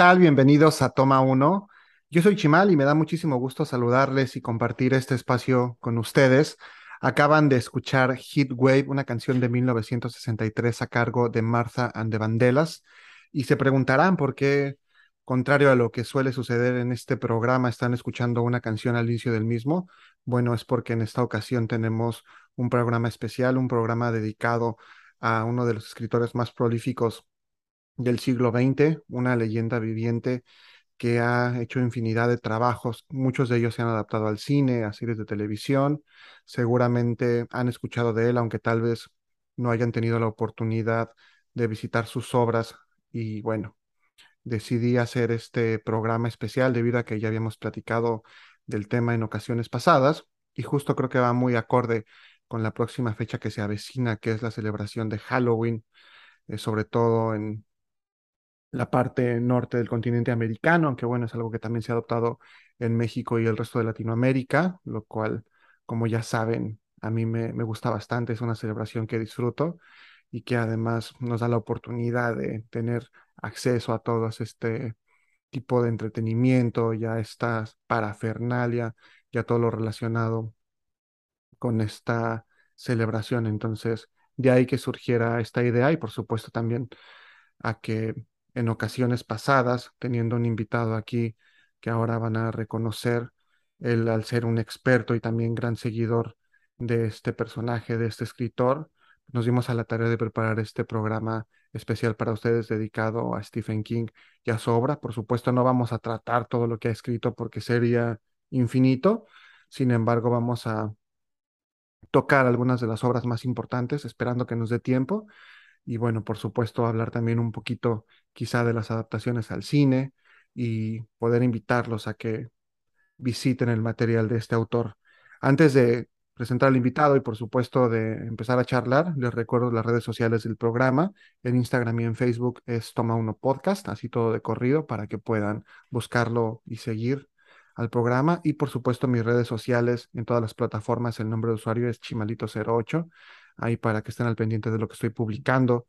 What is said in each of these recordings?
¿Qué tal? Bienvenidos a Toma Uno. Yo soy Chimal y me da muchísimo gusto saludarles y compartir este espacio con ustedes. Acaban de escuchar Heat Wave, una canción de 1963 a cargo de Martha and the y se preguntarán por qué, contrario a lo que suele suceder en este programa, están escuchando una canción al inicio del mismo. Bueno, es porque en esta ocasión tenemos un programa especial, un programa dedicado a uno de los escritores más prolíficos del siglo XX, una leyenda viviente que ha hecho infinidad de trabajos, muchos de ellos se han adaptado al cine, a series de televisión, seguramente han escuchado de él, aunque tal vez no hayan tenido la oportunidad de visitar sus obras. Y bueno, decidí hacer este programa especial debido a que ya habíamos platicado del tema en ocasiones pasadas y justo creo que va muy acorde con la próxima fecha que se avecina, que es la celebración de Halloween, eh, sobre todo en la parte norte del continente americano, aunque bueno, es algo que también se ha adoptado en México y el resto de Latinoamérica, lo cual, como ya saben, a mí me, me gusta bastante, es una celebración que disfruto y que además nos da la oportunidad de tener acceso a todo este tipo de entretenimiento, ya esta parafernalia, ya todo lo relacionado con esta celebración. Entonces, de ahí que surgiera esta idea y por supuesto también a que en ocasiones pasadas, teniendo un invitado aquí que ahora van a reconocer, él al ser un experto y también gran seguidor de este personaje, de este escritor, nos dimos a la tarea de preparar este programa especial para ustedes dedicado a Stephen King y a su obra. Por supuesto, no vamos a tratar todo lo que ha escrito porque sería infinito. Sin embargo, vamos a tocar algunas de las obras más importantes, esperando que nos dé tiempo y bueno, por supuesto, hablar también un poquito quizá de las adaptaciones al cine y poder invitarlos a que visiten el material de este autor. Antes de presentar al invitado y por supuesto de empezar a charlar, les recuerdo las redes sociales del programa. En Instagram y en Facebook es Toma Uno Podcast, así todo de corrido para que puedan buscarlo y seguir al programa. Y por supuesto mis redes sociales en todas las plataformas, el nombre de usuario es Chimalito08 ahí para que estén al pendiente de lo que estoy publicando.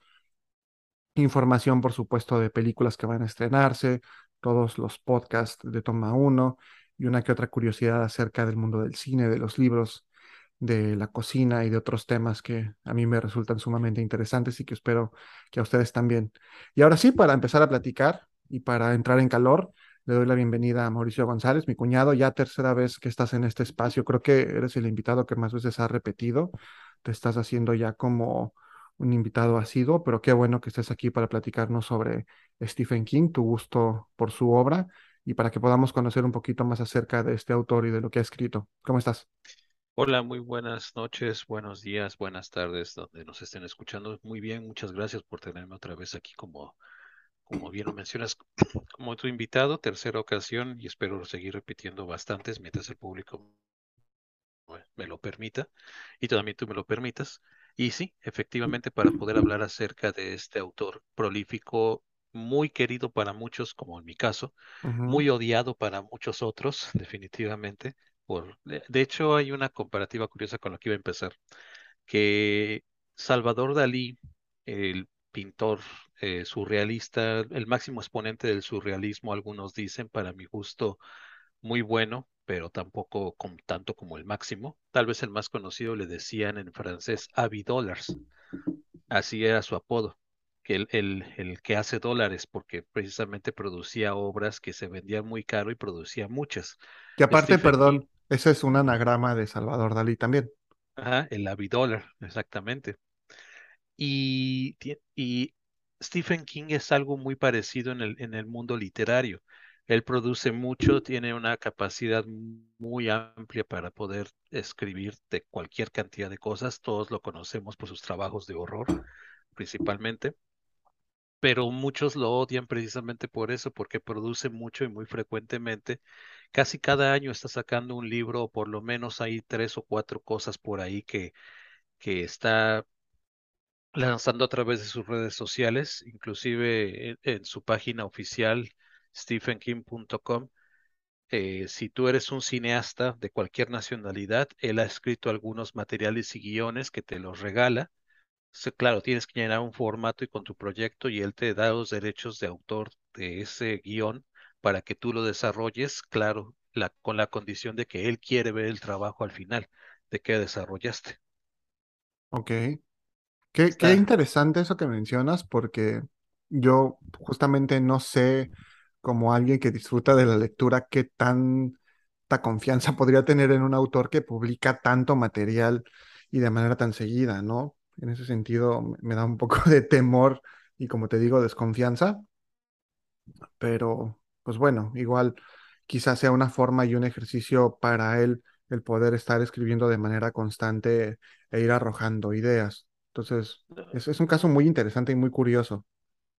Información, por supuesto, de películas que van a estrenarse, todos los podcasts de Toma 1 y una que otra curiosidad acerca del mundo del cine, de los libros, de la cocina y de otros temas que a mí me resultan sumamente interesantes y que espero que a ustedes también. Y ahora sí, para empezar a platicar y para entrar en calor, le doy la bienvenida a Mauricio González, mi cuñado, ya tercera vez que estás en este espacio. Creo que eres el invitado que más veces ha repetido te estás haciendo ya como un invitado asiduo, pero qué bueno que estés aquí para platicarnos sobre Stephen King, tu gusto por su obra y para que podamos conocer un poquito más acerca de este autor y de lo que ha escrito. ¿Cómo estás? Hola, muy buenas noches, buenos días, buenas tardes, donde nos estén escuchando. Muy bien, muchas gracias por tenerme otra vez aquí como, como bien lo mencionas, como tu invitado, tercera ocasión, y espero seguir repitiendo bastantes mientras el público me lo permita y también tú me lo permitas. Y sí, efectivamente, para poder hablar acerca de este autor prolífico, muy querido para muchos, como en mi caso, muy odiado para muchos otros, definitivamente. Por, de, hecho, hay una comparativa curiosa con lo que iba a empezar, que Salvador Dalí, el pintor eh, surrealista, el máximo exponente del surrealismo, algunos dicen, para mi gusto, muy bueno, pero tampoco con, tanto como el máximo. Tal vez el más conocido le decían en francés Avi Dollars. Así era su apodo, que el, el, el, que hace dólares, porque precisamente producía obras que se vendían muy caro y producía muchas. Que aparte, perdón, ese es un anagrama de Salvador Dalí también. Ajá, el Avi Dollar, exactamente. Y, Stephen King es algo muy parecido en el, en el mundo literario. Él produce mucho, tiene una capacidad muy amplia para poder escribir de cualquier cantidad de cosas. Todos lo conocemos por sus trabajos de horror, principalmente. Pero muchos lo odian precisamente por eso, porque produce mucho y muy frecuentemente. Casi cada año está sacando un libro, o por lo menos hay tres o cuatro cosas por ahí que, que está lanzando a través de sus redes sociales, inclusive en su página oficial stephenking.com. Eh, si tú eres un cineasta de cualquier nacionalidad, él ha escrito algunos materiales y guiones que te los regala. claro, tienes que llenar un formato y con tu proyecto y él te da los derechos de autor de ese guion para que tú lo desarrolles, claro, la, con la condición de que él quiere ver el trabajo al final de que desarrollaste. Ok. Qué, qué interesante eso que mencionas, porque yo justamente no sé, como alguien que disfruta de la lectura, qué tanta confianza podría tener en un autor que publica tanto material y de manera tan seguida, ¿no? En ese sentido, me me da un poco de temor y, como te digo, desconfianza, pero pues bueno, igual quizás sea una forma y un ejercicio para él el poder estar escribiendo de manera constante e ir arrojando ideas. Entonces, es, es un caso muy interesante y muy curioso.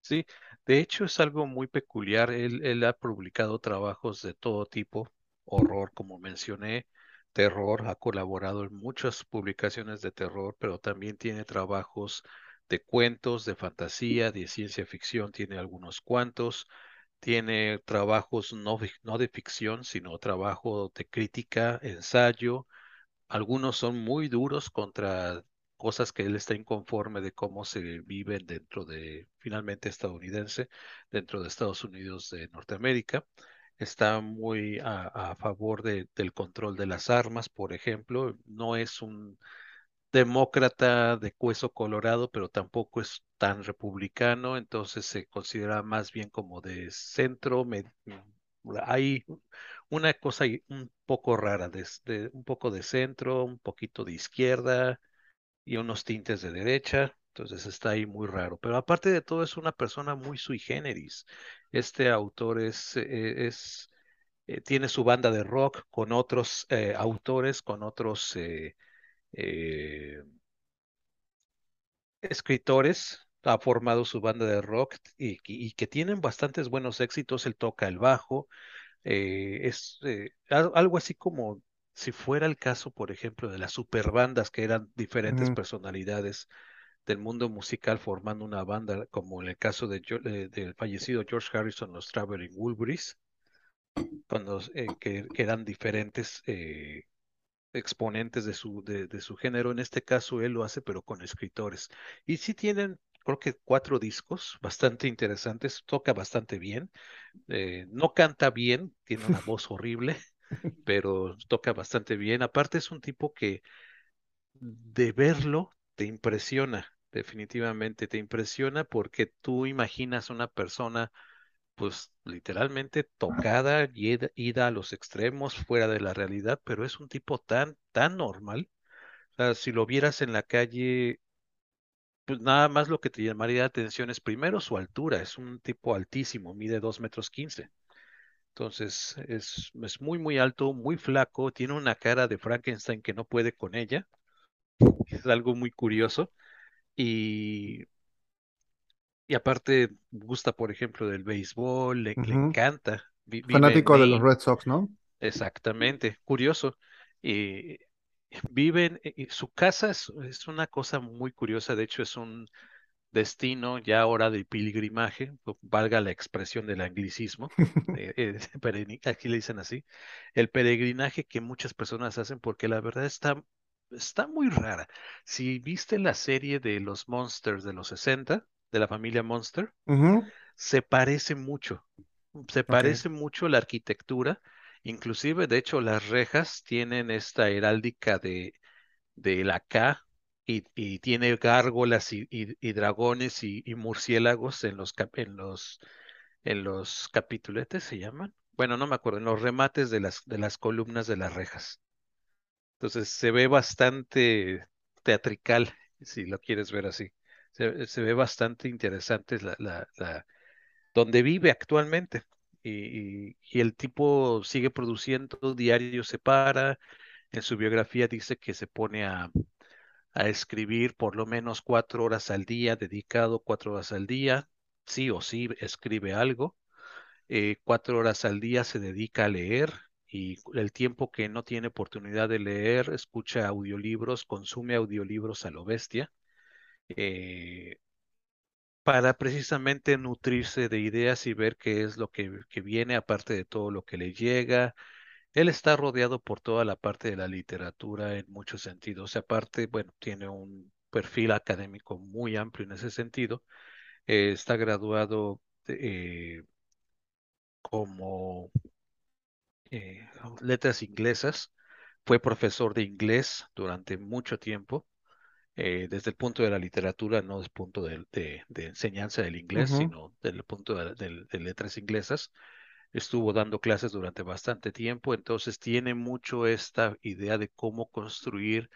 Sí, de hecho es algo muy peculiar. Él, él ha publicado trabajos de todo tipo, horror, como mencioné, terror, ha colaborado en muchas publicaciones de terror, pero también tiene trabajos de cuentos, de fantasía, de ciencia ficción, tiene algunos cuantos, tiene trabajos no, no de ficción, sino trabajo de crítica, ensayo algunos son muy duros contra cosas que él está inconforme de cómo se viven dentro de, finalmente estadounidense, dentro de Estados Unidos de Norteamérica. Está muy a, favor de- del control de las armas, por ejemplo. No es un demócrata de hueso colorado, pero tampoco es tan republicano, entonces se considera más bien como de centro. hay una cosa un poco rara, de- un poco de centro, un poquito de izquierda y unos tintes de derecha. Entonces está ahí muy raro. Pero aparte de todo, es una persona muy sui generis. Este autor es, eh, es eh, tiene su banda de rock con otros eh, autores, con otros escritores. Ha formado su banda de rock y, que tienen bastantes buenos éxitos. Él toca el bajo, es al- algo así como si fuera el caso, por ejemplo, de las superbandas que eran diferentes personalidades del mundo musical formando una banda, como en el caso de, del fallecido George Harrison, los Traveling Wilburys, cuando, eh, que, que eran diferentes eh, exponentes de su, de, de su género. En este caso, él lo hace, pero con escritores. Y sí tienen, creo que cuatro discos bastante interesantes, toca bastante bien. Eh, no canta bien, tiene una voz horrible, pero toca bastante bien. Aparte es un tipo que de verlo te impresiona, definitivamente te impresiona porque tú imaginas una persona pues literalmente tocada, ida, a los extremos, fuera de la realidad, pero es un tipo tan, tan normal. O sea, si lo vieras en la calle, pues nada más lo que te llamaría la atención es primero su altura, es un tipo altísimo, mide dos metros quince. Entonces es, es muy, muy alto, muy flaco, tiene una cara de Frankenstein que no puede con ella, es algo muy curioso. Y, y aparte gusta, por ejemplo, del béisbol, le, le encanta, vi- Fanático de los Red Sox, ¿no? exactamente, curioso. Y vive en, y su casa es, es una cosa muy curiosa, de hecho es un destino ya ahora de pilgrimaje, valga la expresión del anglicismo, eh, eh, aquí le dicen así, el peregrinaje que muchas personas hacen porque la verdad está, está muy rara. Si viste la serie de los Monsters de los 60, de la familia Monster, se parece mucho, se parece mucho la arquitectura, inclusive de hecho las rejas tienen esta heráldica de de la K y, tiene gárgolas y, dragones y, murciélagos en los, en los, en los capituletes, ¿se llaman? Bueno, no me acuerdo, en los remates de las, de las columnas de las rejas. Entonces se ve bastante teatrical, si lo quieres ver así. Se, ve bastante interesante la, donde vive actualmente. Y, y- y el tipo sigue produciendo, diario se para. En su biografía dice que se pone a, a escribir por lo menos cuatro horas al día, dedicado cuatro horas al día, sí o sí escribe algo, eh, cuatro horas al día se dedica a leer y el tiempo que no tiene oportunidad de leer, escucha audiolibros, consume audiolibros a lo bestia, eh, para precisamente nutrirse de ideas y ver qué es lo que, que viene aparte de todo lo que le llega. Él está rodeado por toda la parte de la literatura en muchos sentidos. Aparte, bueno, tiene un perfil académico muy amplio en ese sentido. Eh, está graduado eh, como eh, letras inglesas. Fue profesor de inglés durante mucho tiempo, desde el punto de la literatura, no desde el punto de, de- de enseñanza del inglés, sino desde el punto de letras inglesas. Estuvo dando clases durante bastante tiempo, entonces tiene mucho esta idea de cómo construir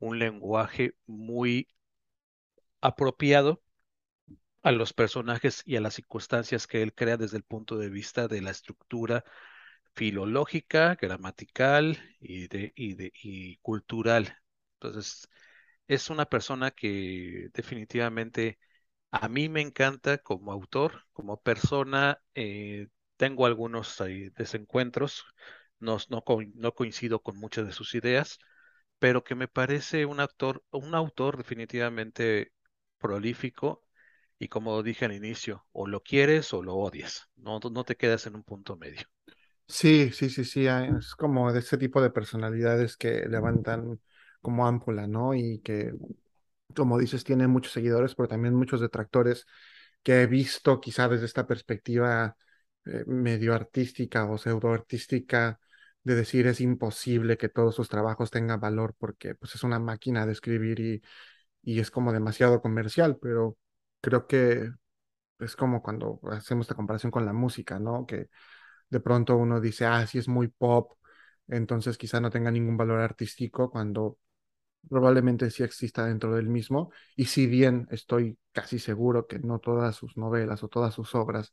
un lenguaje muy apropiado a los personajes y a las circunstancias que él crea desde el punto de vista de la estructura filológica, gramatical y de, y de, y cultural. Entonces, es una persona que definitivamente a mí me encanta como autor, como persona. eh, tengo algunos ahí desencuentros, no, no, no coincido con muchas de sus ideas, pero que me parece un autor, un autor definitivamente prolífico y como dije al inicio, o lo quieres o lo odias, no, no te quedas en un punto medio. Sí, sí, sí, sí, ah, es como de ese tipo de personalidades que levantan como ámpula, ¿no? Y que, como dices, tiene muchos seguidores, pero también muchos detractores que he visto quizá desde esta perspectiva eh, medio artística o pseudo artística de decir es imposible que todos sus trabajos tengan valor porque pues es una máquina de escribir y, y es como demasiado comercial, pero creo que es como cuando hacemos esta comparación con la música, ¿no? Que de pronto uno dice, ah, sí es muy pop, entonces quizá no tenga ningún valor artístico cuando probablemente sí exista dentro del mismo. Y si bien estoy casi seguro que no todas sus novelas o todas sus obras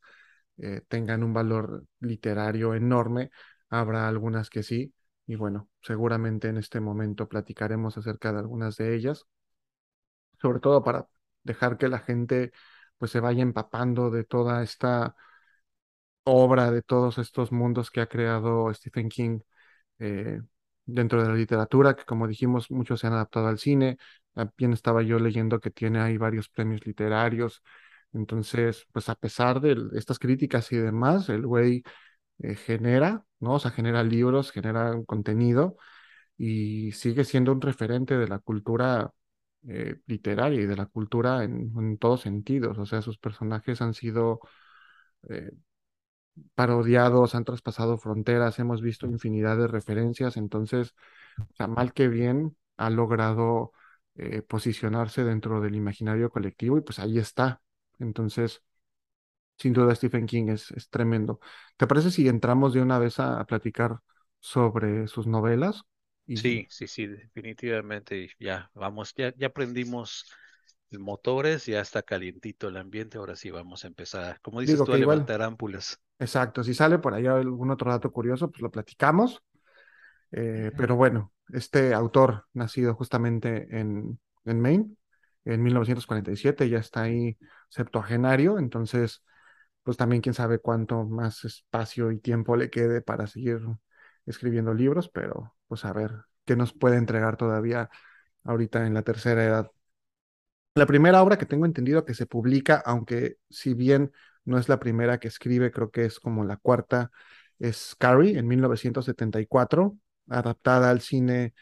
eh, tengan un valor literario enorme, habrá algunas que sí. Y bueno, seguramente en este momento platicaremos acerca de algunas de ellas, sobre todo para dejar que la gente pues se vaya empapando de toda esta obra, de todos estos mundos que ha creado Stephen King eh, dentro de la literatura, que como dijimos, muchos se han adaptado al cine. También estaba yo leyendo que tiene ahí varios premios literarios. Entonces, pues a pesar de estas críticas y demás, el güey eh, genera, ¿no? O sea, genera libros, genera contenido y sigue siendo un referente de la cultura eh, literaria y de la cultura en, todos sentidos. O sea, sus personajes han sido eh, parodiados, han traspasado fronteras, hemos visto infinidad de referencias, entonces, sea, mal que bien, ha logrado posicionarse dentro del imaginario colectivo y pues ahí está. Entonces, sin duda, Stephen King es, es tremendo. ¿Te parece si entramos de una vez a, a platicar sobre sus novelas? Y Sí, sí, sí, definitivamente ya vamos, ya, ya aprendimos motores, ya está calientito el ambiente, ahora sí vamos a empezar, como dices digo tú, a igual, levantar ámpulas. exacto, si sale por ahí algún otro dato curioso, pues lo platicamos. Eh, pero bueno, este autor, nacido justamente en, en Maine, en 1947, ya está ahí septuagenario, entonces, pues también quién sabe cuánto más espacio y tiempo le quede para seguir escribiendo libros, pero pues a ver qué nos puede entregar todavía ahorita en la tercera edad. La primera obra que tengo entendido que se publica, aunque si bien no es la primera que escribe, creo que es como la cuarta, es Carrie en 1974, adaptada al cine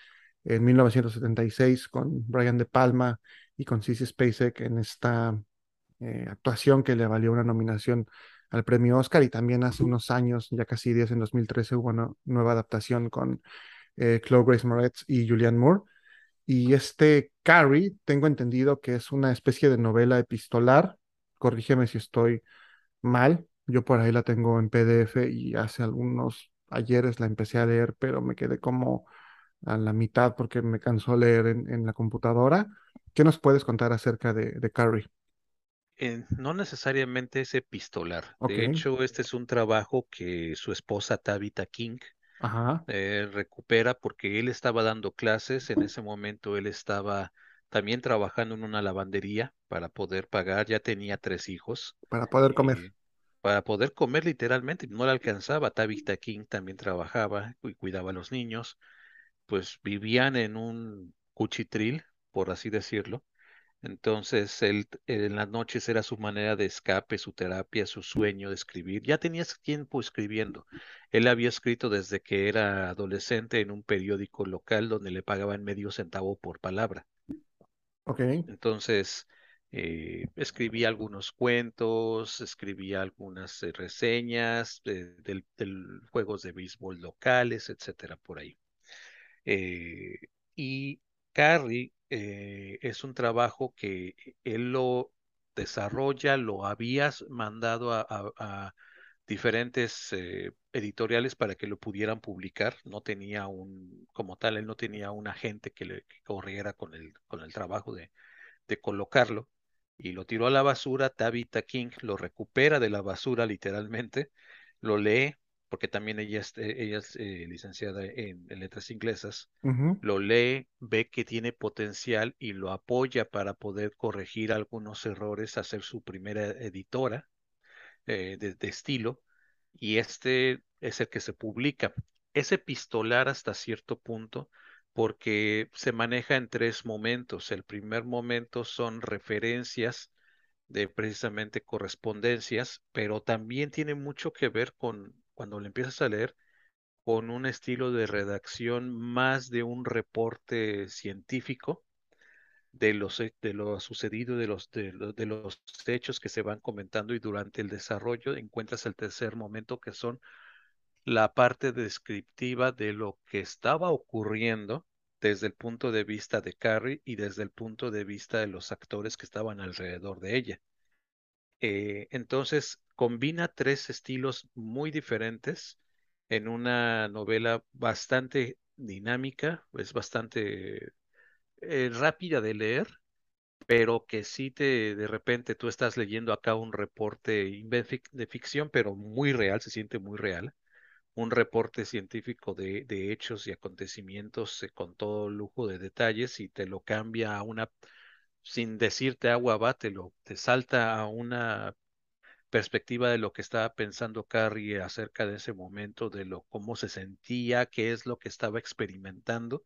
en 1976 con Brian De Palma y con Sissy Spacek en esta eh, actuación que le valió una nominación al premio Oscar y también hace unos años, ya casi 10 en 2013, hubo una nueva adaptación con eh, Chloe Grace Moretz y Julianne Moore. Y este Carrie, tengo entendido que es una especie de novela epistolar. Corrígeme si estoy mal. Yo por ahí la tengo en PDF y hace algunos ayeres la empecé a leer, pero me quedé como a la mitad porque me cansó leer en, en la computadora. ¿Qué nos puedes contar acerca de, de Carrie? Eh, no necesariamente es epistolar, Ok, de hecho, este es un trabajo que su esposa Tabitha King ajá, eh, recupera porque él estaba dando clases, en ese momento él estaba también trabajando en una lavandería para poder pagar, ya tenía tres hijos para poder comer. y para poder comer literalmente, no le alcanzaba. Tabitha King también trabajaba y cuidaba a los niños, pues vivían en un cuchitril, por así decirlo. Entonces, él en las noches era su manera de escape, su terapia, su sueño de escribir. Ya tenía tiempo escribiendo. Él había escrito desde que era adolescente en un periódico local donde le pagaban medio centavo por palabra. Ok, Entonces, Eh, escribí algunos cuentos, escribí algunas eh, reseñas de, juegos de béisbol locales, etcétera, por ahí. Eh, y Carrie eh, es un trabajo que él lo desarrolla, lo habías mandado a, diferentes eh, editoriales para que lo pudieran publicar. No tenía un, como tal, él no tenía un agente que le corriera con el, con el trabajo de, de colocarlo. Y lo tiró a la basura. Tabitha King lo recupera de la basura literalmente, lo lee, porque también ella es, eh, ella es eh, licenciada en en letras inglesas lo lee, ve que tiene potencial y lo apoya para poder corregir algunos errores, hacer su primera editora eh, de, de estilo, y este es el que se publica. Es epistolar hasta cierto punto porque se maneja en tres momentos. El primer momento son referencias de precisamente correspondencias, pero también tiene mucho que ver con cuando le empiezas a leer con un estilo de redacción más de un reporte científico de los, de lo sucedido, de los, lo- de los hechos que se van comentando y durante el desarrollo encuentras el tercer momento que son la parte descriptiva de lo que estaba ocurriendo desde el punto de vista de Carrie y desde el punto de vista de los actores que estaban alrededor de ella. Eh, entonces, combina tres estilos muy diferentes en una novela bastante dinámica, es bastante eh, rápida de leer, pero que sí te, de repente tú estás leyendo acá un reporte de ficción, pero muy real, se siente muy real, un reporte científico de, de hechos y acontecimientos eh, con todo lujo de detalles y te lo cambia a una, sin decirte agua va, te lo, te salta a una perspectiva de lo que estaba pensando Carrie acerca de ese momento, de lo cómo se sentía, qué es lo que estaba experimentando,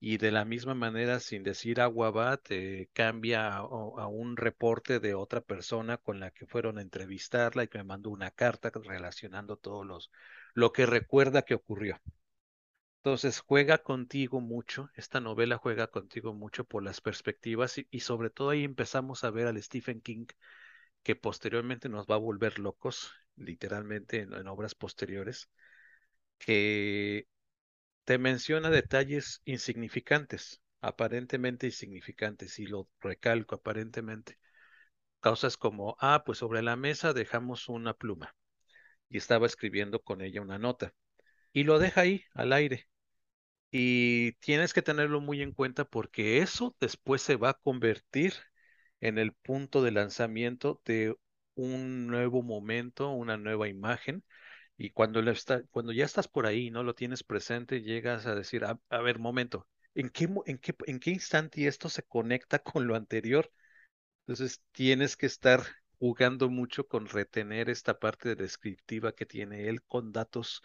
y de la misma manera, sin decir agua va, te cambia a, a un reporte de otra persona con la que fueron a entrevistarla y que me mandó una carta relacionando todos los lo que recuerda que ocurrió. Entonces juega contigo mucho, esta novela juega contigo mucho por las perspectivas y, sobre todo ahí empezamos a ver al Stephen King que posteriormente nos va a volver locos, literalmente en, en obras posteriores, que te menciona detalles insignificantes, aparentemente insignificantes, y lo recalco, aparentemente. Causas como, ah, pues sobre la mesa dejamos una pluma y estaba escribiendo con ella una nota y lo deja ahí al aire. Y tienes que tenerlo muy en cuenta porque eso después se va a convertir en el punto de lanzamiento de un nuevo momento, una nueva imagen. Y cuando, cuando ya estás por ahí no lo tienes presente, llegas a decir, a, a ver, momento, ¿en qué, en qué, en qué instante esto se conecta con lo anterior? Entonces tienes que estar jugando mucho con retener esta parte descriptiva que tiene él con datos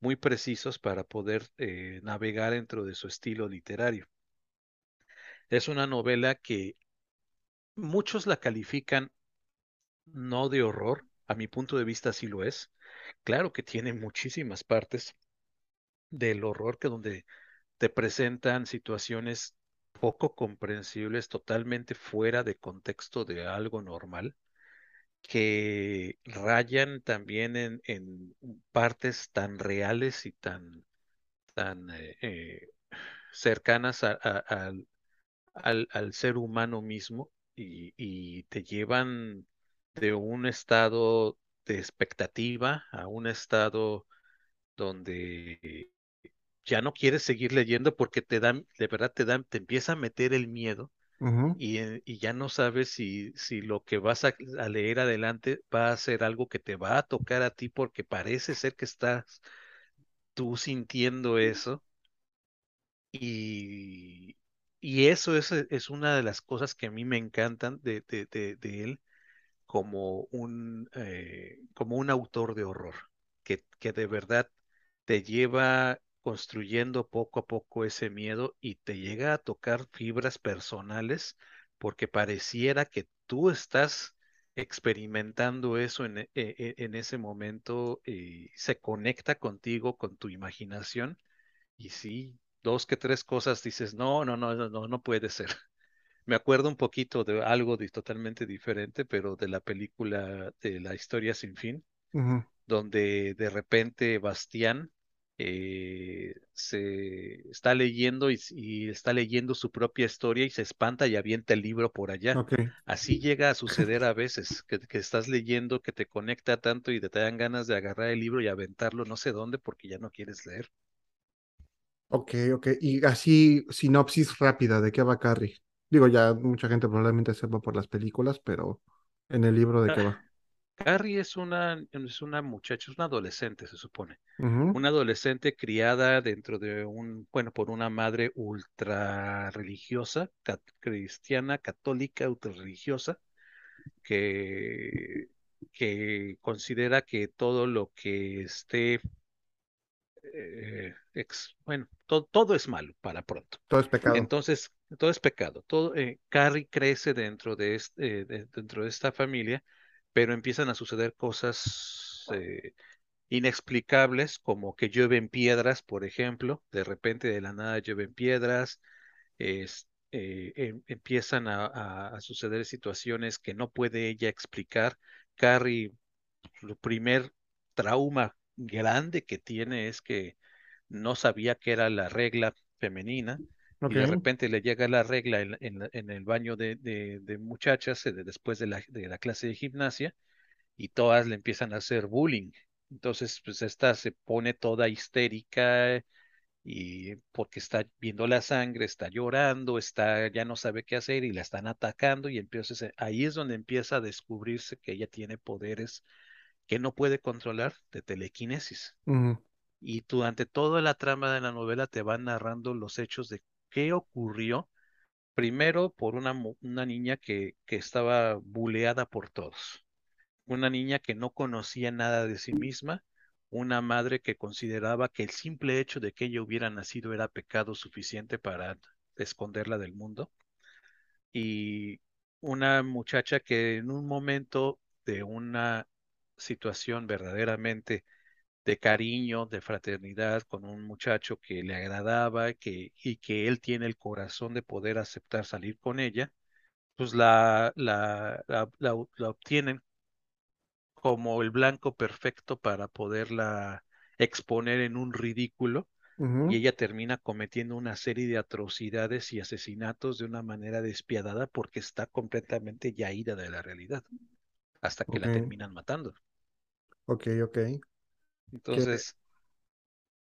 muy precisos para poder eh, navegar dentro de su estilo literario. Es una novela que muchos la califican no de horror, a mi punto de vista sí lo es. Claro que tiene muchísimas partes del horror que donde te presentan situaciones poco comprensibles, totalmente fuera de contexto de algo normal que rayan también en, en partes tan reales y tan, tan eh, eh, cercanas a- al- al ser humano mismo y, y te llevan de un estado de expectativa a un estado donde ya no quieres seguir leyendo porque te dan, de verdad te dan, te empieza a meter el miedo y, eh, y ya no sabes si, si lo que vas a, leer adelante va a ser algo que te va a tocar a ti porque parece ser que estás tú sintiendo eso. Y, y eso es, es una de las cosas que a mí me encantan de, de, de, de él como un, eh, como un autor de horror, que, que de verdad te lleva construyendo poco a poco ese miedo y te llega a tocar fibras personales porque pareciera que tú estás experimentando eso en, e- e- en ese momento y se conecta contigo, con tu imaginación y sí, dos que tres cosas dices, no, no, no, no, no, no puede ser. me acuerdo un poquito de algo de, totalmente diferente, pero de la película de La historia sin fin, donde de repente Bastián eh, se está leyendo y, y está leyendo su propia historia y se espanta y avienta el libro por allá. Así llega a suceder a veces, que, que estás leyendo, que te conecta tanto y te dan ganas de agarrar el libro y aventarlo no sé dónde porque ya no quieres leer. ok, ok. Y así, sinopsis rápida de qué va Carrie. Digo, ya mucha gente probablemente sepa por las películas, pero en el libro de qué va. Carrie es una, es una muchacha, es una adolescente, se supone. Una adolescente criada dentro de un, bueno, por una madre ultra religiosa, cat- cristiana, católica, ultra religiosa, que, que considera que todo lo que esté, eh, ex- bueno, to- todo es malo para pronto. Todo es pecado. Entonces, todo es pecado. Todo, eh, Carrie crece dentro de, este, eh, de- dentro de esta familia, pero empiezan a suceder cosas eh, inexplicables, como que llueven piedras, por ejemplo, de repente de la nada llueven piedras, eh, em- empiezan a, a- a suceder situaciones que no puede ella explicar. Carrie, su primer trauma grande que tiene es que no sabía que era la regla femenina y de repente le llega la regla en, en el baño de, de- de muchachas eh, de- después de la, de la clase de gimnasia y todas le empiezan a hacer bullying. Entonces, pues esta se pone toda histérica y porque está viendo la sangre, está llorando, está, ya no sabe qué hacer y la están atacando y entonces eh, ahí es donde empieza a descubrirse que ella tiene poderes que no puede controlar de telequinesis. ujú, Y durante toda la trama de la novela te van narrando los hechos de qué ocurrió, primero por una, una niña que, que estaba buleada por todos. Una niña que no conocía nada de sí misma, una madre que consideraba que el simple hecho de que ella hubiera nacido era pecado suficiente para esconderla del mundo, y una muchacha que en un momento de una situación verdaderamente de cariño, de fraternidad con un muchacho que le agradaba que, y que él tiene el corazón de poder aceptar salir con ella, pues la, la, la, la obtienen como el blanco perfecto para poderla exponer en un ridículo y ella termina cometiendo una serie de atrocidades y asesinatos de una manera despiadada porque está completamente ya ida de la realidad hasta que la terminan matando. ok, ok. Entonces,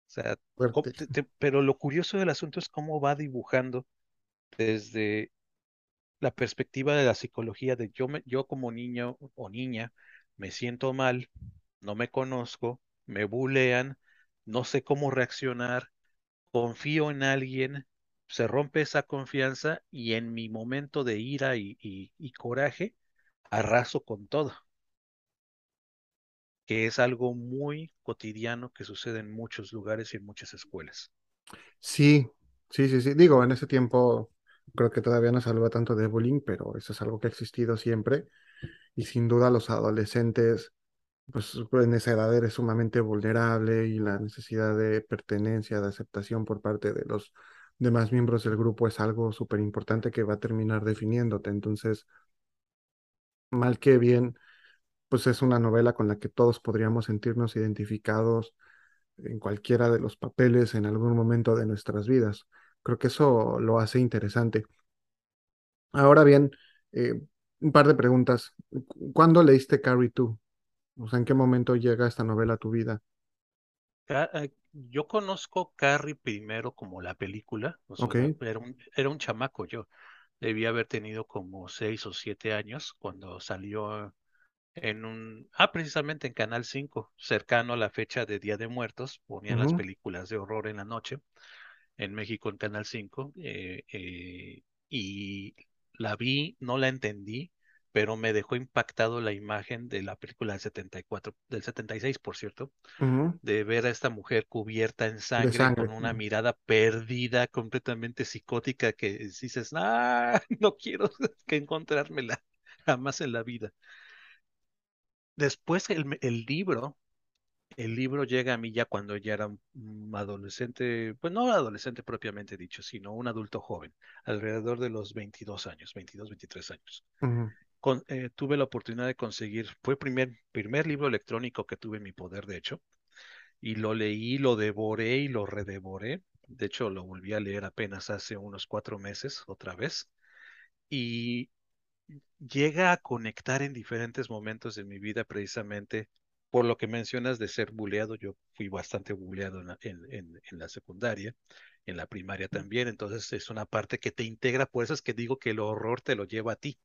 o sea, te- te- pero lo curioso del asunto es cómo va dibujando desde la perspectiva de la psicología de yo, me, yo como niño o niña me siento mal, no me conozco, me bulean, no sé cómo reaccionar, confío en alguien, se rompe esa confianza y en mi momento de ira y, y, y coraje arraso con todo, que es algo muy cotidiano que sucede en muchos lugares y en muchas escuelas. Sí, sí, sí, sí. Digo, en ese tiempo creo que todavía no se habla tanto de bullying, pero eso es algo que ha existido siempre. Y sin duda los adolescentes, pues en esa edad eres sumamente vulnerable y la necesidad de pertenencia, de aceptación por parte de los demás miembros del grupo es algo súper importante que va a terminar definiéndote. Entonces, mal que bien, pues es una novela con la que todos podríamos sentirnos identificados en cualquiera de los papeles en algún momento de nuestras vidas. Creo que eso lo hace interesante. Ahora bien, eh, un par de preguntas. Cu- ¿Cuándo leíste Carrie tú? O sea, ¿en qué momento llega esta novela a tu vida? Eh, Yo conozco Carrie primero como la película, o sea, un, era un chamaco yo, debía haber tenido como seis o siete años cuando salió en un, ah, precisamente en Canal 5, cercano a la fecha de Día de Muertos, ponían las películas de horror en la noche, en México en Canal 5, eh, eh, y la vi, no la entendí, pero me dejó impactado la imagen de la película del 74, del 76, por cierto de ver a esta mujer cubierta en sangre, con una mirada perdida, completamente psicótica, que dices, ah, no quiero que encontrármela jamás en la vida. Después el, el libro el libro llega a mí ya cuando ya era un adolescente, pues no adolescente propiamente dicho, sino un adulto joven, alrededor de los 22 años, 22, 23 años. Con, eh, tuve la oportunidad de conseguir, fue el primer, primer libro electrónico que tuve en mi poder, de hecho, y lo leí, lo devoré y lo redevoré. De hecho, lo volví a leer apenas hace unos cuatro meses, otra vez. Y llega a conectar en diferentes momentos de mi vida precisamente por lo que mencionas de ser buleado. Yo fui bastante buleado en la, en, en, en la secundaria, en la primaria también, entonces es una parte que te integra, por eso es que digo que el horror te lo lleva a ti,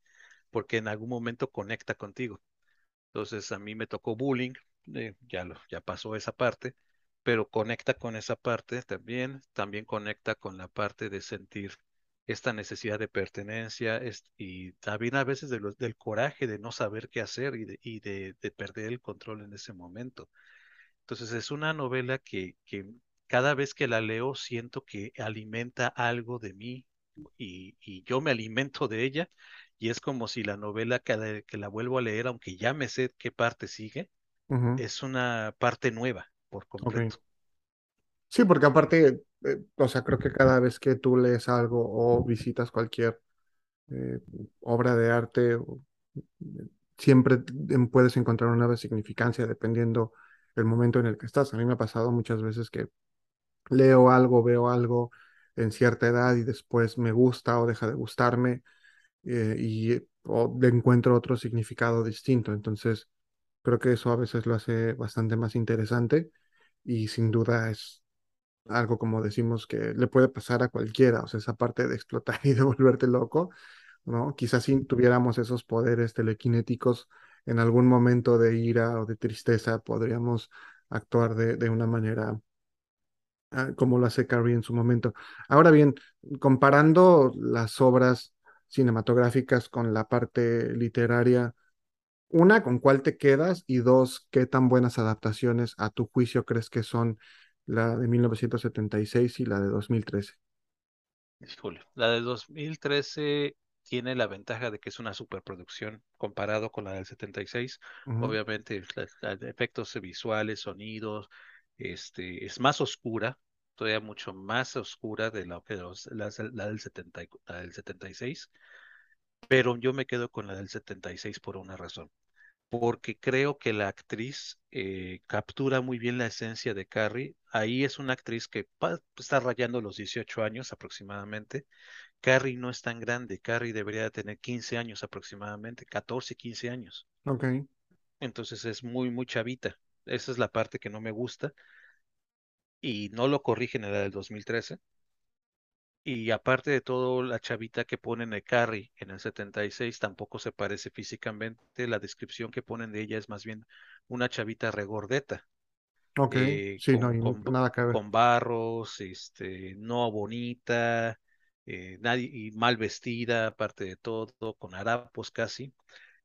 porque en algún momento conecta contigo. Entonces a mí me tocó bullying, eh, ya, lo, ya pasó esa parte, pero conecta con esa parte también, también conecta con la parte de sentir esta necesidad de pertenencia es- y también a veces de lo- del coraje de no saber qué hacer y, de, y de, de perder el control en ese momento. Entonces es una novela que, que cada vez que la leo siento que alimenta algo de mí y, y yo me alimento de ella y es como si la novela cada que la vuelvo a leer, aunque ya me sé qué parte sigue, es una parte nueva por completo. Sí, porque aparte, eh, o sea, creo que cada vez que tú lees algo o visitas cualquier eh, obra de arte, o- siempre em, puedes encontrar una nueva significancia dependiendo el momento en el que estás. A mí me ha pasado muchas veces que leo algo, veo algo en cierta edad y después me gusta o deja de gustarme eh, y o encuentro otro significado distinto. Entonces, creo que eso a veces lo hace bastante más interesante y sin duda es algo como decimos que le puede pasar a cualquiera, o sea, esa parte de explotar y de volverte loco, ¿no? Quizás si tuviéramos esos poderes telequinéticos en algún momento de ira o de tristeza, podríamos actuar de, de una manera ah, como lo hace Carrie en su momento. Ahora bien, comparando las obras cinematográficas con la parte literaria, una, ¿con cuál te quedas? Y dos, ¿qué tan buenas adaptaciones a tu juicio crees que son la de 1976 y seis y la de 2013? Híjole, La de 2013 tiene la ventaja de que es una superproducción comparado con la del 76. Ujú, Obviamente, la- la de efectos visuales, sonidos, este, es más oscura, todavía mucho más oscura de la, la, la del 70, y- la del 76, pero yo me quedo con la del 76 por una razón porque creo que la actriz eh, captura muy bien la esencia de Carrie. Ahí es una actriz que está rayando los 18 años aproximadamente. Carrie no es tan grande, Carrie debería de tener 15 años aproximadamente, 14, 15 años. Ok, Entonces es muy, muy chavita. Esa es la parte que no me gusta y no lo corrigen en la del 2013. Y aparte de todo, la chavita que ponen de Carrie en el 76 tampoco se parece físicamente. La descripción que ponen de ella es más bien una chavita regordeta ok, eh, sí, no con, hay con, nada que ver. con barros, este, no bonita, eh, nadie, y mal vestida, aparte de todo, con harapos casi,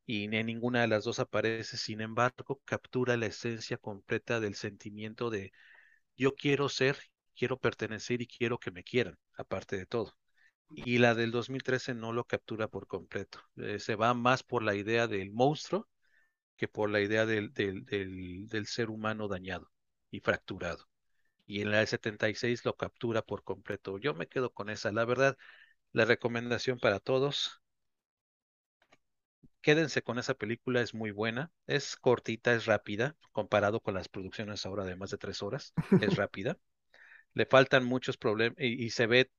y en ninguna de las dos aparece, sin embargo, captura la esencia completa del sentimiento de yo quiero ser, quiero pertenecer y quiero que me quieran, aparte de todo. Y la del 2013 no lo captura por completo. Eh, se va más por la idea del monstruo que por la idea del, del, del, del ser humano dañado y fracturado y en la del 76 lo captura por completo. Yo me quedo con esa. La verdad, la recomendación para todos, quédense con esa película, es muy buena. Es cortita, es rápida, comparado con las producciones ahora de más de tres horas, es rápida. Le faltan muchos problemas y, y se ve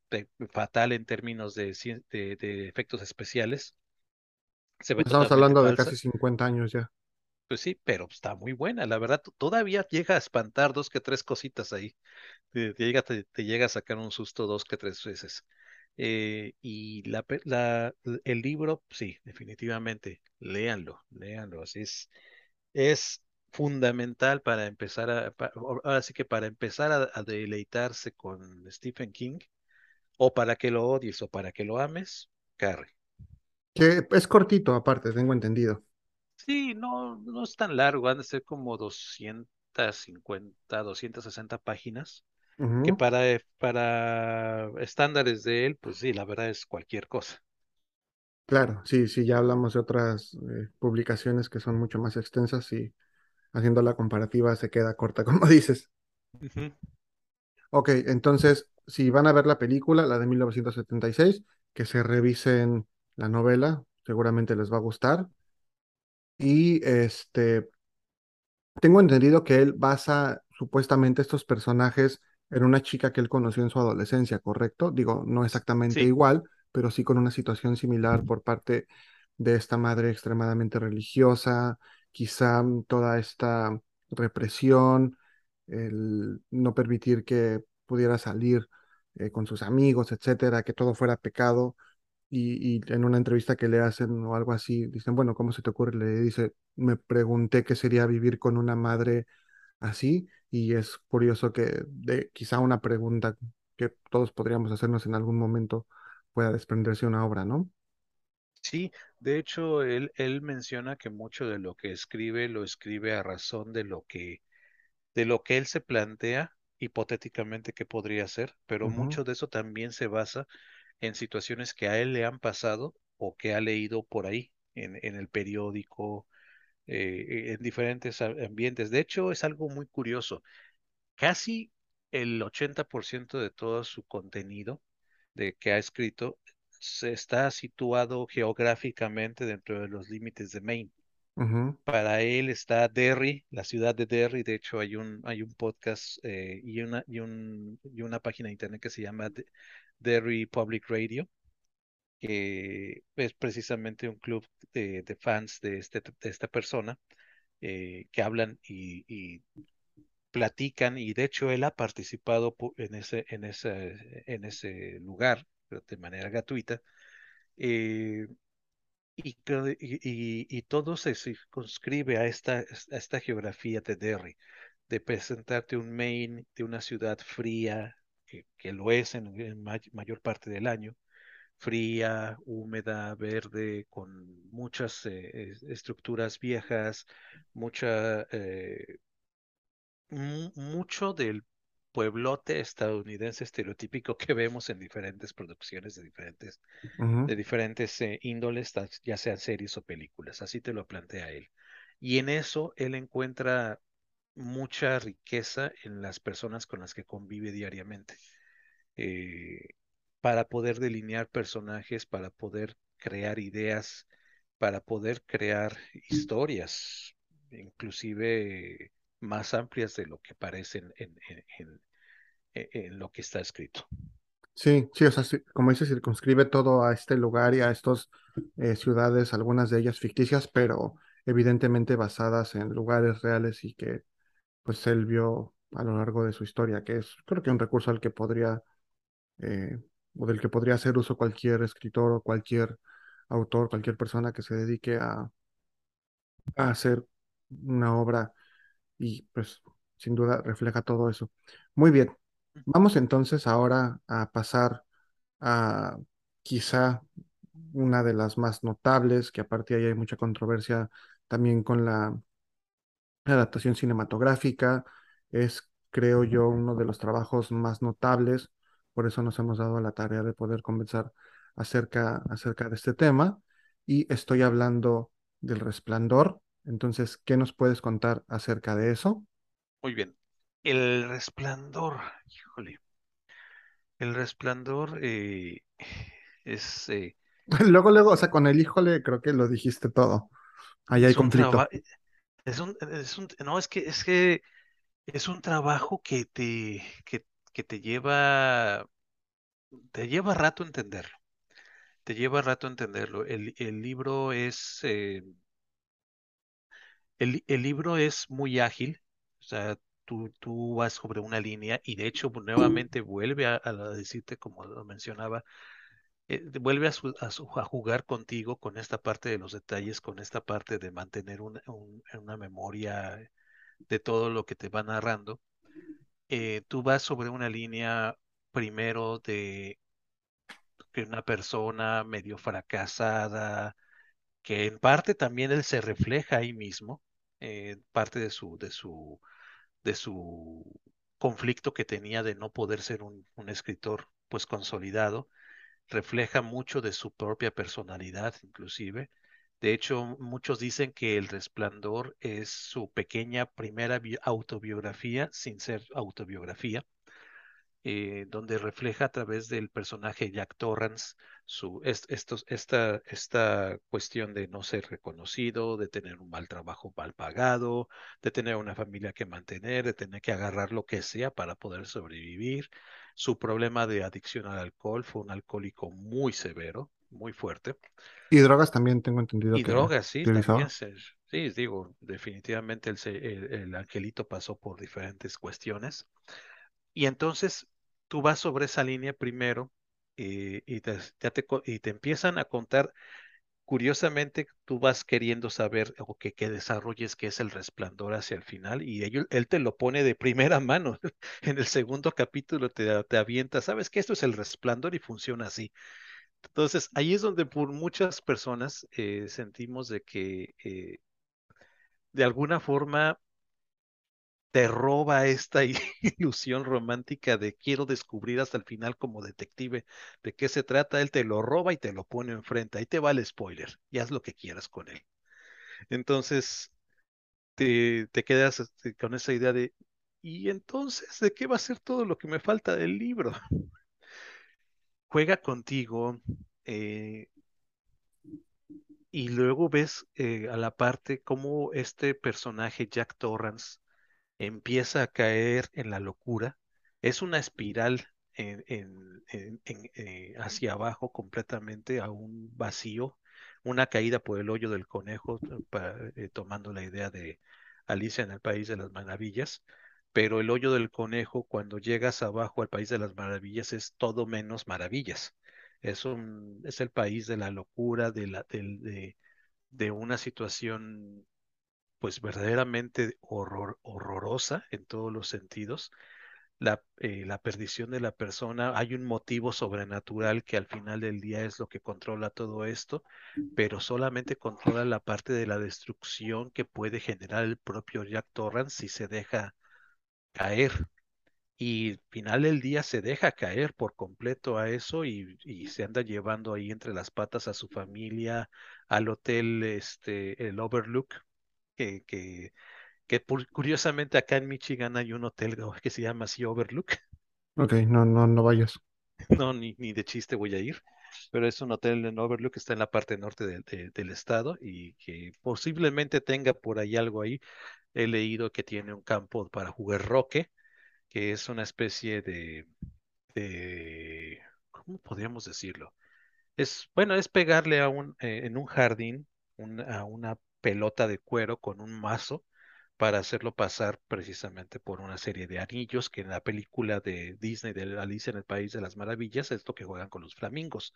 fatal en términos de, de, de efectos especiales. Se ve Estamos hablando de casi 50 años ya. Pues sí, pero está muy buena. La verdad, todavía llega a espantar dos que tres cositas ahí. Te, llega, a sacar un susto dos que tres veces. Eh, y el libro, sí, definitivamente, léanlo, léanlo. Así es, es fundamental para empezar a, pa- ahora sí que para empezar a, a deleitarse con Stephen King, o para que lo odies o para que lo ames, Carrie. Que es cortito aparte, tengo entendido. Sí, no, no es tan largo, han de ser como 250, 260 páginas. que Ujú, para, eh, para estándares de él, pues sí, la verdad es cualquier cosa. Claro, sí, sí, ya hablamos de otras eh, publicaciones que son mucho más extensas y haciendo la comparativa se queda corta, como dices. Ujú. Ok, entonces, si van a ver la película, la de 1976, que se revisen la novela, seguramente les va a gustar. Y este, tengo entendido que él basa supuestamente estos personajes en una chica que él conoció en su adolescencia, ¿correcto? Digo, no exactamente Sí, igual, pero sí con una situación similar por parte de esta madre extremadamente religiosa, quizá mm, toda esta represión, el no permitir que pudiera salir eh, con sus amigos, etcétera, que todo fuera pecado y, y en una entrevista que le hacen o algo así, dicen, bueno, ¿cómo se te ocurre? Le dice, me pregunté qué sería vivir con una madre así y es curioso que de quizá una pregunta que todos podríamos hacernos en algún momento pueda desprenderse una obra, ¿no? sí. De hecho, él, él menciona que mucho de lo que escribe lo escribe a razón de lo que, de lo que él se plantea hipotéticamente que podría ser, pero mucho de eso también se basa en situaciones que a él le han pasado o que ha leído por ahí, en, en el periódico, eh, en diferentes ambientes. De hecho, es algo muy curioso. Casi el 80% de todo su contenido de que ha escrito se está situado geográficamente dentro de los límites de Maine. Para él está Derry, la ciudad de Derry. De hecho, hay un, hay un podcast eh, y, una, y, un, y una página de internet que se llama De- Derry Public Radio, que es precisamente un club de, de fans de, este, de esta persona eh, que hablan y, y platican y de hecho él ha participado en ese, en ese, en ese lugar de manera gratuita eh, y, y- y todo se circunscribe a esta, a esta geografía de Derry, de presentarte un Maine de una ciudad fría, que, que lo es en, en may- mayor parte del año, fría, húmeda, verde, con muchas eh, es- estructuras viejas, mucha eh, mu- mucho del pueblote estadounidense estereotípico que vemos en diferentes producciones de diferentes, de diferentes eh, índoles, ya sean series o películas. Así te lo plantea él. Y en eso él encuentra mucha riqueza en las personas con las que convive diariamente, eh, para poder delinear personajes, para poder crear ideas, para poder crear historias, inclusive más amplias de lo que parecen en, en lo que está escrito. Sí, sí, o sea, como dice, circunscribe todo a este lugar y a estas ciudades, algunas de ellas ficticias, pero evidentemente basadas en lugares reales y que pues él vio a lo largo de su historia, que es creo que un recurso al que podría, eh, o del que podría hacer uso cualquier escritor o cualquier autor, cualquier persona que se dedique a, a hacer una obra y pues sin duda refleja todo eso. Muy bien, vamos entonces ahora a pasar a quizá una de las más notables, que aparte ahí hay mucha controversia también con la adaptación cinematográfica, es, creo yo, uno de los trabajos más notables, por eso nos hemos dado la tarea de poder conversar acerca, acerca de este tema, y estoy hablando del Resplandor. Entonces, ¿qué nos puedes contar acerca de eso? Muy bien. El resplandor, híjole, el resplandor eh, es, eh, Luego, luego, o sea, con el híjole, creo que lo dijiste todo. Ahí hay conflicto. Es un, es un, no, es que, es que es un trabajo que te, que, que te lleva, te lleva rato entenderlo. Te lleva rato entenderlo. El, el libro es, eh, el, el libro es muy ágil, o sea, tú, tú vas sobre una línea y de hecho nuevamente vuelve a, a decirte, como lo mencionaba, eh, vuelve a, su- jugar contigo con esta parte de los detalles, con esta parte de mantener una, un- una memoria de todo lo que te va narrando. Eh, tú vas sobre una línea primero de que una persona medio fracasada, que en parte también él se refleja ahí mismo, eh, parte de su, de su, de su conflicto que tenía de no poder ser un, un escritor pues consolidado, refleja mucho de su propia personalidad inclusive, De hecho, muchos dicen que El Resplandor es su pequeña primera autobiografía sin ser autobiografía eh, donde refleja a través del personaje Jack Torrance su, esta, esta cuestión de no ser reconocido, de tener un mal trabajo mal pagado, de tener una familia que mantener, de tener que agarrar lo que sea para poder sobrevivir. Su problema de adicción al alcohol fue un alcohólico muy severo, muy fuerte. Y drogas también tengo entendido. Y drogas, sí, también. sí, digo, definitivamente el, el, el angelito pasó por diferentes cuestiones. Y entonces tú vas sobre esa línea primero eh, y, te, y te empiezan a contar, curiosamente, tú vas queriendo saber o que, que desarrolles qué es el resplandor hacia el final y él te lo pone de primera mano. en el segundo capítulo te, te avienta, sabes que esto es el resplandor y funciona así. Entonces, ahí es donde por muchas personas eh, sentimos de que eh, de alguna forma te roba esta ilusión romántica de quiero descubrir hasta el final como detective de qué se trata, él te lo roba y te lo pone enfrente, ahí te va el spoiler y haz lo que quieras con él. Entonces, te, quedas este, con esa idea de, ¿y entonces de qué va a ser todo lo que me falta del libro? Juega contigo, eh, y luego ves eh, a la parte cómo este personaje, Jack Torrance, empieza a caer en la locura. Es una espiral eh, hacia abajo completamente a un vacío, una caída por el hoyo del conejo, eh, tomando la idea de Alicia en el País de las Maravillas. Pero el hoyo del conejo, cuando llegas abajo al País de las Maravillas, es todo menos maravillas. Es, un, es el país de la locura, de, la, de, de una situación pues verdaderamente horror, horrorosa en todos los sentidos. La, eh, la, perdición de la persona, hay un motivo sobrenatural que al final del día es lo que controla todo esto, pero solamente controla la parte de la destrucción que puede generar el propio Jack Torrance si se deja caer. Y al final del día se deja caer por completo a eso y, y, se anda llevando ahí entre las patas a su familia, al hotel, este, el Overlook, que, que, que curiosamente acá en Michigan hay un hotel que se llama así Overlook. Ok, no, no, no vayas. No, ni, ni de chiste voy a ir, pero es un hotel en Overlook que está en la parte norte del estado y que posiblemente tenga por ahí algo ahí. He leído que tiene un campo para jugar roque, que es una especie de, de ¿cómo podríamos decirlo? Es, bueno, es pegarle a un, eh, en un jardín a una pelota de cuero con un mazo para hacerlo pasar precisamente por una serie de anillos que en la película de Disney de Alicia en el País de las Maravillas es lo que juegan con los flamingos.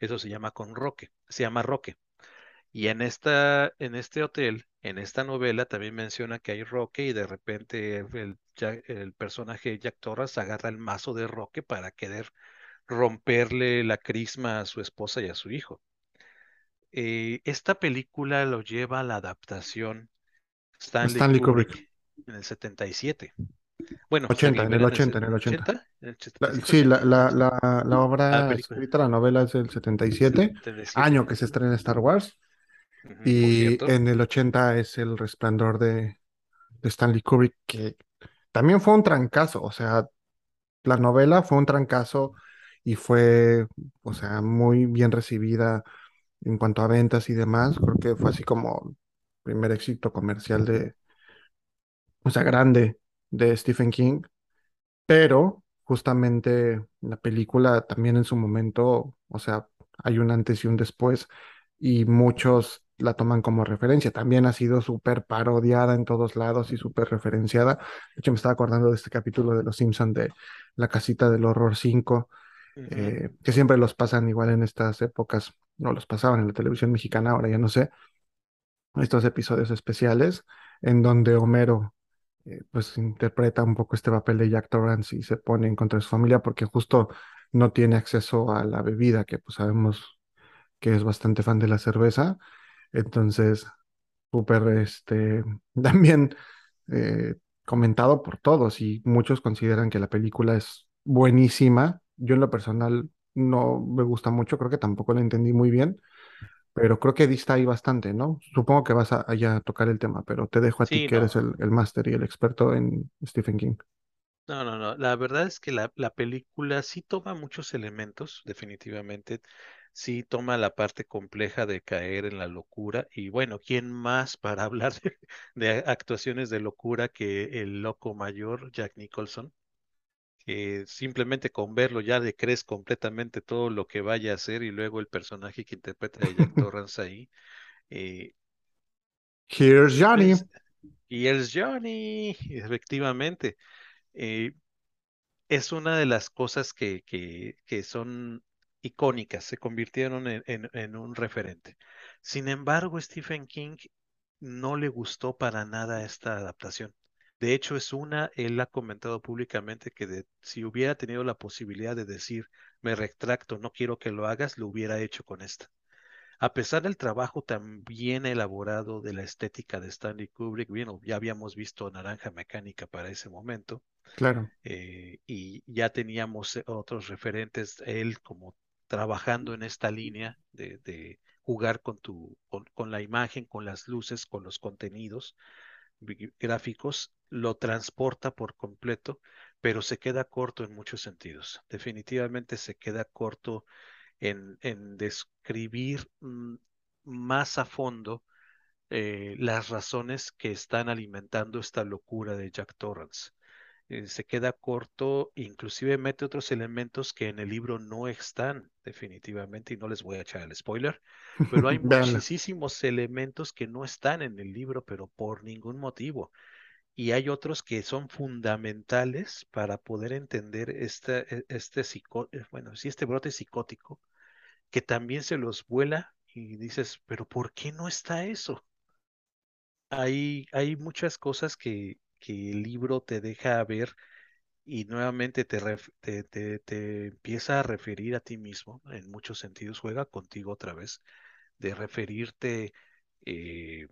Eso se llama con roque, se llama roque. Y en esta, en este hotel, en esta novela también menciona que hay roque y de repente el, el personaje Jack Torres agarra el mazo de roque para querer romperle la crisma a su esposa y a su hijo. Eh, esta película lo lleva a la adaptación Stanley, Kubrick, en el 77. Bueno, 80, en el 80, en el 80. sí, la, la, la, la obra ah, escrita, la novela es del 77, año que se estrena Star Wars. y en el 80 es El Resplandor de, de Stanley Kubrick, que también fue un trancazo, o sea, la novela fue un trancazo y fue, o sea, muy bien recibida en cuanto a ventas y demás, creo que fue así como primer éxito comercial de, o sea, grande de Stephen King, pero justamente la película también en su momento, o sea, hay un antes y un después y muchos la toman como referencia. También ha sido súper parodiada en todos lados y súper referenciada. De hecho, me estaba acordando de este capítulo de Los Simpson de La Casita del Horror 5, eh, que siempre los pasan igual en estas épocas no los pasaban en la televisión mexicana, ahora ya no sé, estos episodios especiales en donde Homero eh, pues interpreta un poco este papel de Jack Torrance y se pone en contra de su familia porque justo no tiene acceso a la bebida, que pues sabemos que es bastante fan de la cerveza. Entonces, súper, este, también eh, comentado por todos y muchos consideran que la película es buenísima. Yo en lo personal no me gusta mucho, creo que tampoco la entendí muy bien, pero creo que dista ahí bastante, ¿no? Supongo que vas a, allá a tocar el tema, pero te dejo a ti que eres el, el máster y el experto en Stephen King. no, no, no. La verdad es que la, la película sí toma muchos elementos, definitivamente. Sí toma la parte compleja de caer en la locura. Y bueno, ¿quién más para hablar de, de actuaciones de locura que el loco mayor, Jack Nicholson? Que simplemente con verlo ya le crees completamente todo lo que vaya a hacer y luego el personaje que interpreta de Jack Torrance ahí. eh, Here's Johnny. pues, y es Johnny, efectivamente. eh, es una de las cosas que, que, que son icónicas, se convirtieron en, en- en un referente. Sin embargo, Stephen King no le gustó para nada esta adaptación. De hecho, es una, él ha comentado públicamente que de- si hubiera tenido la posibilidad de decir, me retracto, no quiero que lo hagas, lo hubiera hecho con esta. A pesar del trabajo tan bien elaborado de la estética de Stanley Kubrick, bueno, ya habíamos visto Naranja Mecánica para ese momento, Claro. eh, y ya teníamos eh, otros referentes, él como trabajando en esta línea de, de jugar con tu, con, con la imagen, con las luces, con los contenidos gráficos, lo transporta por completo, pero se queda corto en muchos sentidos. Definitivamente se queda corto en, en describir mm, más a fondo eh, las razones que están alimentando esta locura de Jack Torrance eh, se queda corto, inclusive mete otros elementos que en el libro no están definitivamente, y no les voy a echar el spoiler, pero hay muchísimos elementos que no están en el libro, pero por ningún motivo. Y hay otros que son fundamentales para poder entender este, e- este eh, bueno, sí, este brote psicótico, que también se los vuela y dices, pero ¿por qué no está eso? Hay, hay muchas cosas que, que el libro te deja ver y nuevamente te, te, te- te empieza a referir a ti mismo, en muchos sentidos, juega contigo otra vez, de referirte eh,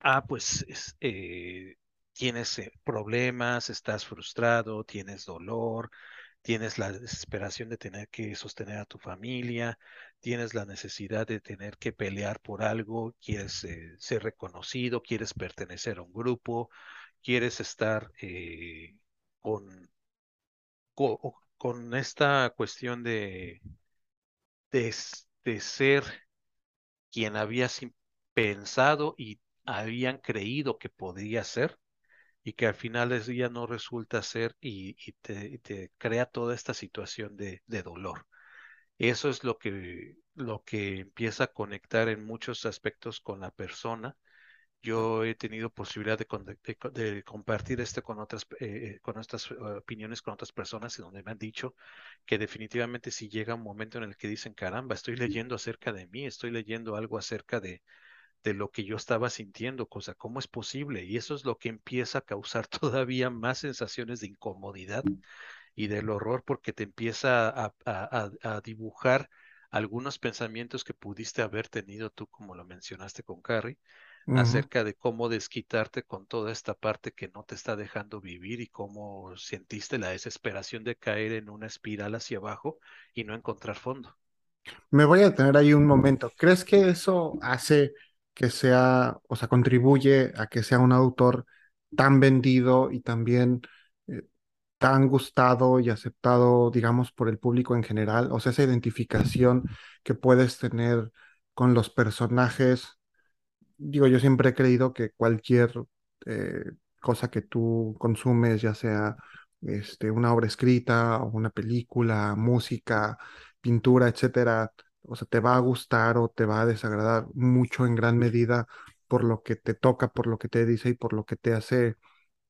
a, pues, es- eh, tienes eh, problemas, estás frustrado, tienes dolor, tienes la desesperación de tener que sostener a tu familia, tienes la necesidad de tener que pelear por algo, quieres eh, ser reconocido, quieres pertenecer a un grupo, quieres estar... eh, con co- con esta cuestión de, de, ser quien habías pensado y habían creído que podía ser y que al final del día no resulta ser y, te, crea toda esta situación de dolor. Eso es lo que, lo que empieza a conectar en muchos aspectos con la persona. Yo he tenido posibilidad de, compartir esto con otras, eh, con estas eh, opiniones con otras personas y donde me han dicho que definitivamente si llega un momento en el que dicen, caramba, estoy leyendo acerca de mí, estoy leyendo algo acerca de, de lo que yo estaba sintiendo, cosa, ¿cómo es posible? Y eso es lo que empieza a causar todavía más sensaciones de incomodidad y del horror porque te empieza a, a, a- a dibujar algunos pensamientos que pudiste haber tenido tú, como lo mencionaste con Carrie acerca de cómo desquitarte con toda esta parte que no te está dejando vivir y cómo sentiste la desesperación de caer en una espiral hacia abajo y no encontrar fondo. Me voy a detener ahí un momento. ¿Crees que eso hace que sea, o sea, contribuye a que sea un autor tan vendido y también tan gustado y aceptado, digamos, por el público en general? O sea, esa identificación que puedes tener con los personajes digo, yo siempre he creído que cualquier eh, cosa que tú consumes, ya sea este, una obra escrita una película, música, pintura, etcétera, o sea, te va a gustar o te va a desagradar mucho en gran medida por lo que te toca, por lo que te dice y por lo que te hace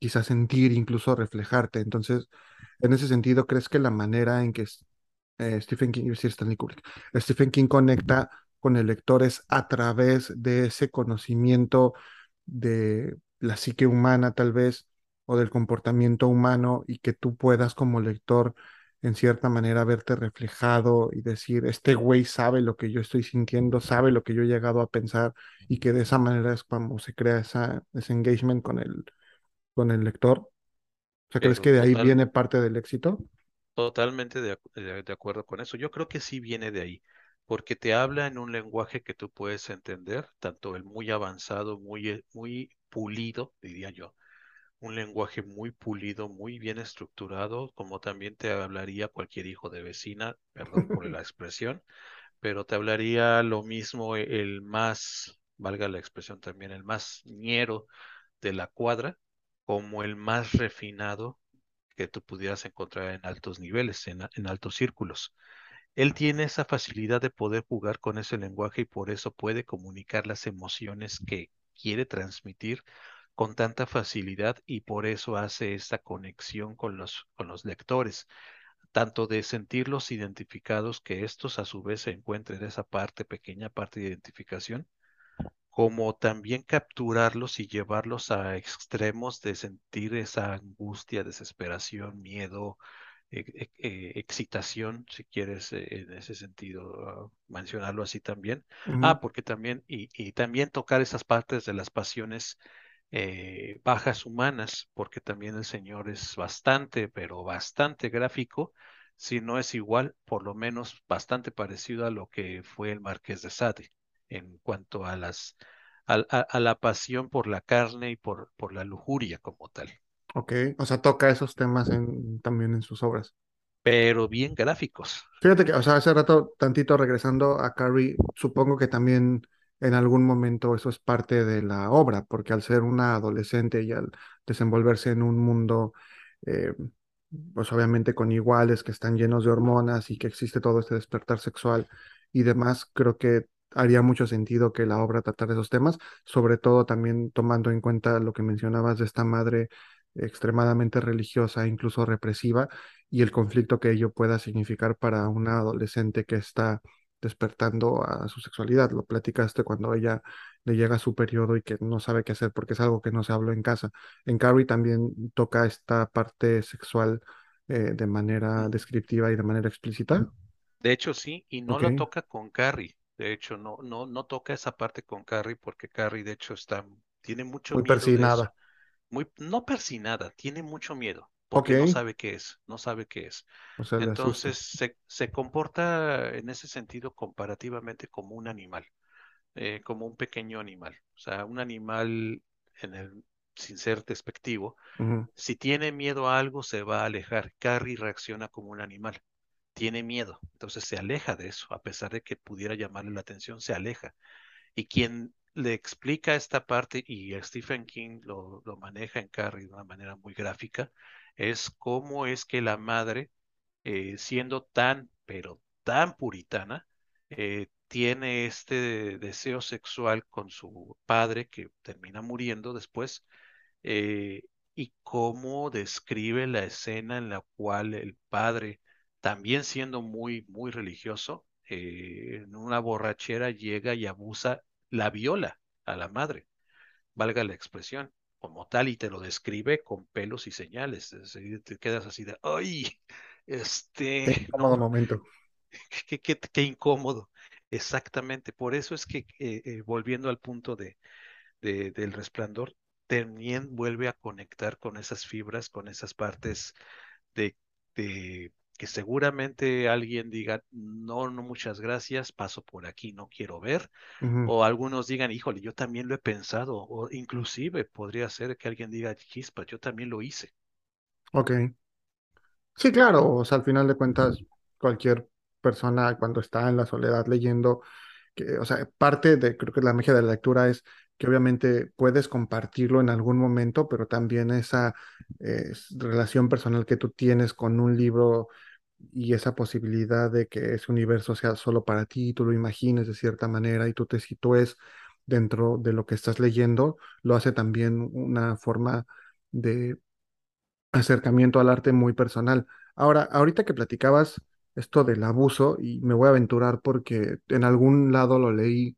quizás sentir, incluso reflejarte. Entonces, en ese sentido, ¿crees que la manera en que eh, Stephen King, Stephen King conecta con el lector es a través de ese conocimiento de la psique humana tal vez o del comportamiento humano y que tú puedas como lector en cierta manera verte reflejado y decir, este güey sabe lo que yo estoy sintiendo, sabe lo que yo he llegado a pensar y que de esa manera es como se crea esa, ese engagement con el, con el lector. O sea, ¿crees que de ahí total, viene parte del éxito? totalmente de, de- de acuerdo con eso. Yo creo que sí viene de ahí, porque te habla en un lenguaje que tú puedes entender, tanto el muy avanzado, muy, eh, muy pulido, diría yo, un lenguaje muy pulido, muy bien estructurado, como también te hablaría cualquier hijo de vecina, perdón por la expresión, pero te hablaría lo mismo el más, valga la expresión también, el más ñero de la cuadra, como el más refinado que tú pudieras encontrar en altos niveles, en, altos círculos. Él tiene esa facilidad de poder jugar con ese lenguaje y por eso puede comunicar las emociones que quiere transmitir con tanta facilidad y por eso hace esta conexión con los, con los lectores, tanto de sentirlos identificados, que estos a su vez se encuentren en esa parte, pequeña parte de identificación, como también capturarlos y llevarlos a extremos de sentir esa angustia, desesperación, miedo, eh, eh, eh, excitación, si quieres en ese sentido mencionarlo así también. Ah, porque también, y, y, también tocar esas partes de las pasiones bajas humanas, porque también el Señor es bastante, pero bastante gráfico, si no es igual, por lo menos bastante parecido a lo que fue el Marqués de Sade en cuanto a las a, a, la pasión por la carne y por, por la lujuria como tal. Ok, o sea, toca esos temas en, también en sus obras. Pero bien gráficos. Fíjate que, o sea, hace rato, tantito regresando a Carrie, supongo que también en algún momento eso es parte de la obra, porque al ser una adolescente y al desenvolverse en un mundo, eh, pues obviamente con iguales que están llenos de hormonas y que existe todo este despertar sexual y demás, creo que haría mucho sentido que la obra tratara esos temas, sobre todo también tomando en cuenta lo que mencionabas de esta madre extremadamente religiosa, incluso represiva, y el conflicto que ello pueda significar para una adolescente que está despertando a su sexualidad. Lo platicaste cuando ella le llega su periodo y que no sabe qué hacer porque es algo que no se habló en casa. En Carrie también toca esta parte sexual eh, de manera descriptiva y de manera explícita. De hecho, sí, y no lo toca con Carrie. De hecho, no, no, no toca esa parte con Carrie porque Carrie, de hecho, está, tiene mucho Muy persinada. Muy, no persinada, tiene mucho miedo porque no sabe qué es, no sabe qué es. Entonces se, se, comporta en ese sentido comparativamente como un animal, eh, como un pequeño animal. O sea, un animal en el, sin ser despectivo, si tiene miedo a algo se va a alejar. Carrie reacciona como un animal, tiene miedo, entonces se aleja de eso, a pesar de que pudiera llamarle la atención, se aleja. Y quien le explica esta parte, y Stephen King lo, lo maneja en Carrie de una manera muy gráfica, es cómo es que la madre, eh, siendo tan, pero tan puritana, eh, tiene este deseo sexual con su padre que termina muriendo después, eh, y cómo describe la escena en la cual el padre, también siendo muy, muy religioso, en una borrachera llega y abusa, la viola a la madre, valga la expresión como tal y te lo describe con pelos y señales. te quedas así de, ¡ay! Este. Qué incómodo momento. Qué, qué, incómodo. Exactamente. Por eso es que, eh, eh, volviendo al punto de, de, del resplandor, también vuelve a conectar con esas fibras, con esas partes de, de que seguramente alguien diga, no, no, muchas gracias, paso por aquí, no quiero ver, o algunos digan, híjole, yo también lo he pensado, o inclusive podría ser que alguien diga, chispa, yo también lo hice. Ok. Sí, claro, o sea, al final de cuentas, cualquier persona cuando está en la soledad leyendo, que, o sea, parte de, creo que la magia de la lectura es que obviamente puedes compartirlo en algún momento, pero también esa eh, relación personal que tú tienes con un libro y esa posibilidad de que ese universo sea solo para ti, tú lo imagines de cierta manera y tú te sitúes dentro de lo que estás leyendo, lo hace también una forma de acercamiento al arte muy personal. Ahora, ahorita que platicabas esto del abuso, y me voy a aventurar porque en algún lado lo leí,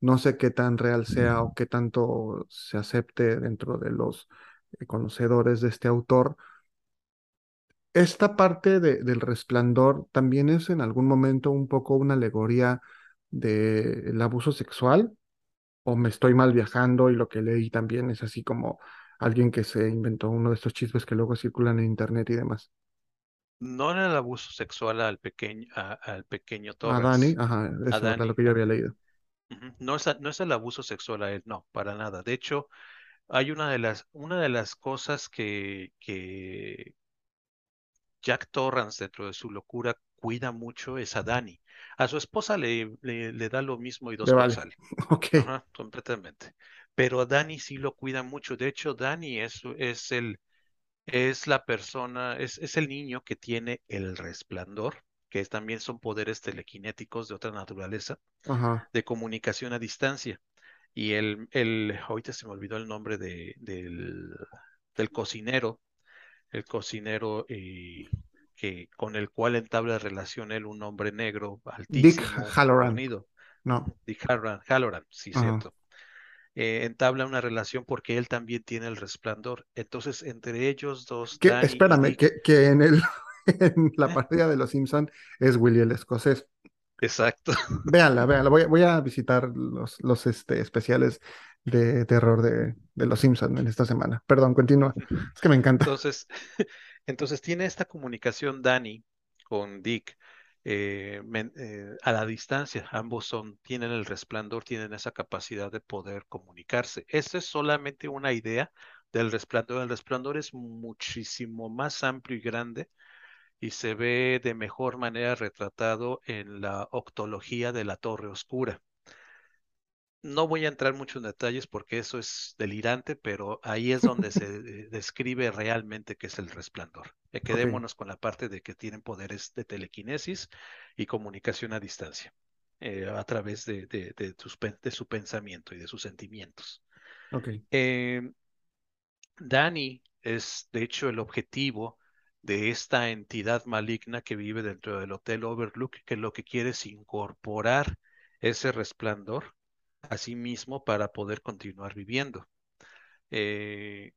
no sé qué tan real sea o qué tanto se acepte dentro de los eh, conocedores de este autor, esta parte del resplandor también es en algún momento un poco una alegoría del abuso sexual, o me estoy mal viajando y lo que leí también es así como alguien que se inventó uno de estos chismes que luego circulan en internet y demás. no en el abuso sexual al pequeño, a- al pequeño A Dani, ajá, a eso era lo que yo había leído. No es, no es el abuso sexual a él, no, para nada. De hecho, hay una de las, una de las cosas que, que Jack Torrance, dentro de su locura, cuida mucho es a Danny. A su esposa le, le, le da lo mismo y dos vale. quetzales. Ok, Ajá, completamente. Pero a Danny sí lo cuida mucho. De hecho, Danny es, es el, es la persona, es, es el niño que tiene el resplandor, que es- también son poderes telequinéticos de otra naturaleza, ajá. de comunicación a distancia. Y el, el, ahorita se me olvidó el nombre de, del, del cocinero, el cocinero eh, que, con el cual entabla relación él, un hombre negro, Dick altísimo, Halloran, fornido, no, Dick Halloran, Halloran, sí, ajá. cierto. Eh, entabla una relación porque él también tiene el resplandor. Entonces, entre ellos dos, Que, Danny y espérame, Dick, que, que en el, en la partida de Los Simpson es Willy el escocés. Exacto. Véanla, véanla. Voy, a- voy a visitar los, los este, especiales de terror de, de Los Simpson en esta semana. Perdón, continúa. Es que me encanta. Entonces, entonces tiene esta comunicación Danny con Dick eh, men- eh, a la distancia. Ambos son, tienen el resplandor, tienen esa capacidad de poder comunicarse. Esa es solamente una idea del resplandor. El resplandor es muchísimo más amplio y grande y se ve de mejor manera retratado en la octología de la Torre Oscura. No voy a entrar mucho en detalles porque eso es delirante, pero ahí es donde se eh, describe realmente qué es el resplandor. Eh, quedémonos con la parte de que tienen poderes de telequinesis y comunicación a distancia, eh, a través de, de- de sus de su pensamiento y de sus sentimientos. ok. Eh, Danny es, de hecho, el objetivo de esta entidad maligna que vive dentro del Hotel Overlook, que lo que quiere es incorporar ese resplandor a sí mismo para poder continuar viviendo. Eh,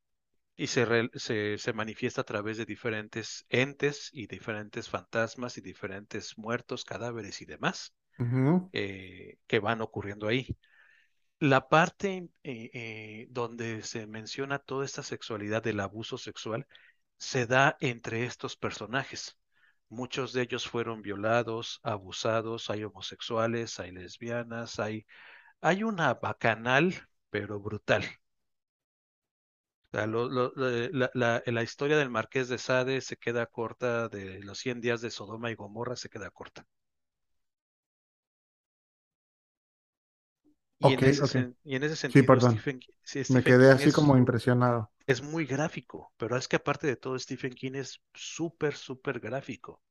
y se, re- se, se manifiesta a través de diferentes entes y diferentes fantasmas y diferentes muertos, cadáveres y demás eh, que van ocurriendo ahí. La parte eh, eh, donde se menciona toda esta sexualidad del abuso sexual se da entre estos personajes. Muchos de ellos fueron violados, abusados, hay homosexuales, hay lesbianas, hay, hay una bacanal, pero brutal. O lo- la, la- la historia del Marqués de Sade se queda corta, de los 100 días de Sodoma y Gomorra se queda corta. Y en ese, ok. sen- y en ese Sí, sentido, perdón. Stephen, Me quedé King así como es impresionado. es muy gráfico, pero es que aparte de todo, Stephen King es súper, súper gráfico.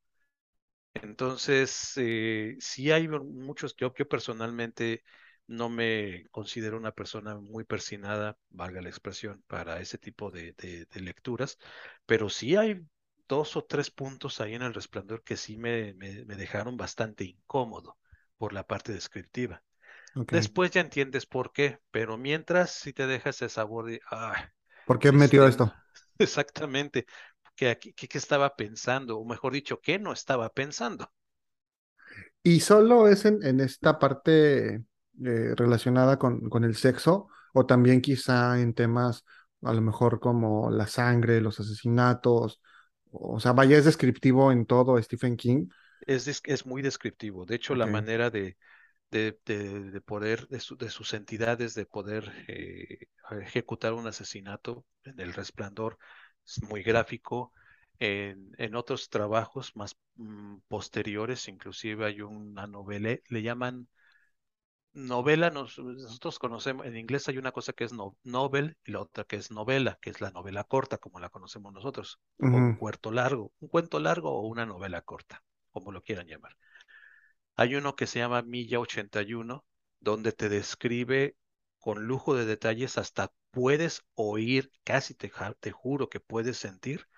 Entonces, eh, sí hay muchos, yo, yo personalmente no me considero una persona muy persinada, valga la expresión, para ese tipo de, de- de lecturas, pero sí hay dos o tres puntos ahí en El Resplandor que sí me, me me dejaron bastante incómodo por la parte descriptiva. Ok. Después ya entiendes por qué, pero mientras sí te deja ese sabor de, ah, ¿Por qué metió este, esto? exactamente, que aquí, que, que estaba pensando, o mejor dicho, que no estaba pensando. ¿Y solo es en, en esta parte eh, relacionada con, con el sexo o también quizá en temas a lo mejor como la sangre, los asesinatos? O sea, vaya, es descriptivo en todo Stephen King. Es, es muy descriptivo. De hecho, la manera de, de, de- de poder, de, su- de sus entidades, de poder eh, ejecutar un asesinato en El Resplandor es muy gráfico. En, en otros trabajos más mm, posteriores, inclusive hay una novela, le llaman Novela, nos- nosotros conocemos, en inglés hay una cosa que es no- novel y la otra que es novela, que es la novela corta, como la conocemos nosotros, o un cuento largo, un cuento largo o una novela corta, como lo quieran llamar. Hay uno que se llama Milla 81, donde te describe con lujo de detalles, hasta puedes oír, casi te, te juro que puedes sentir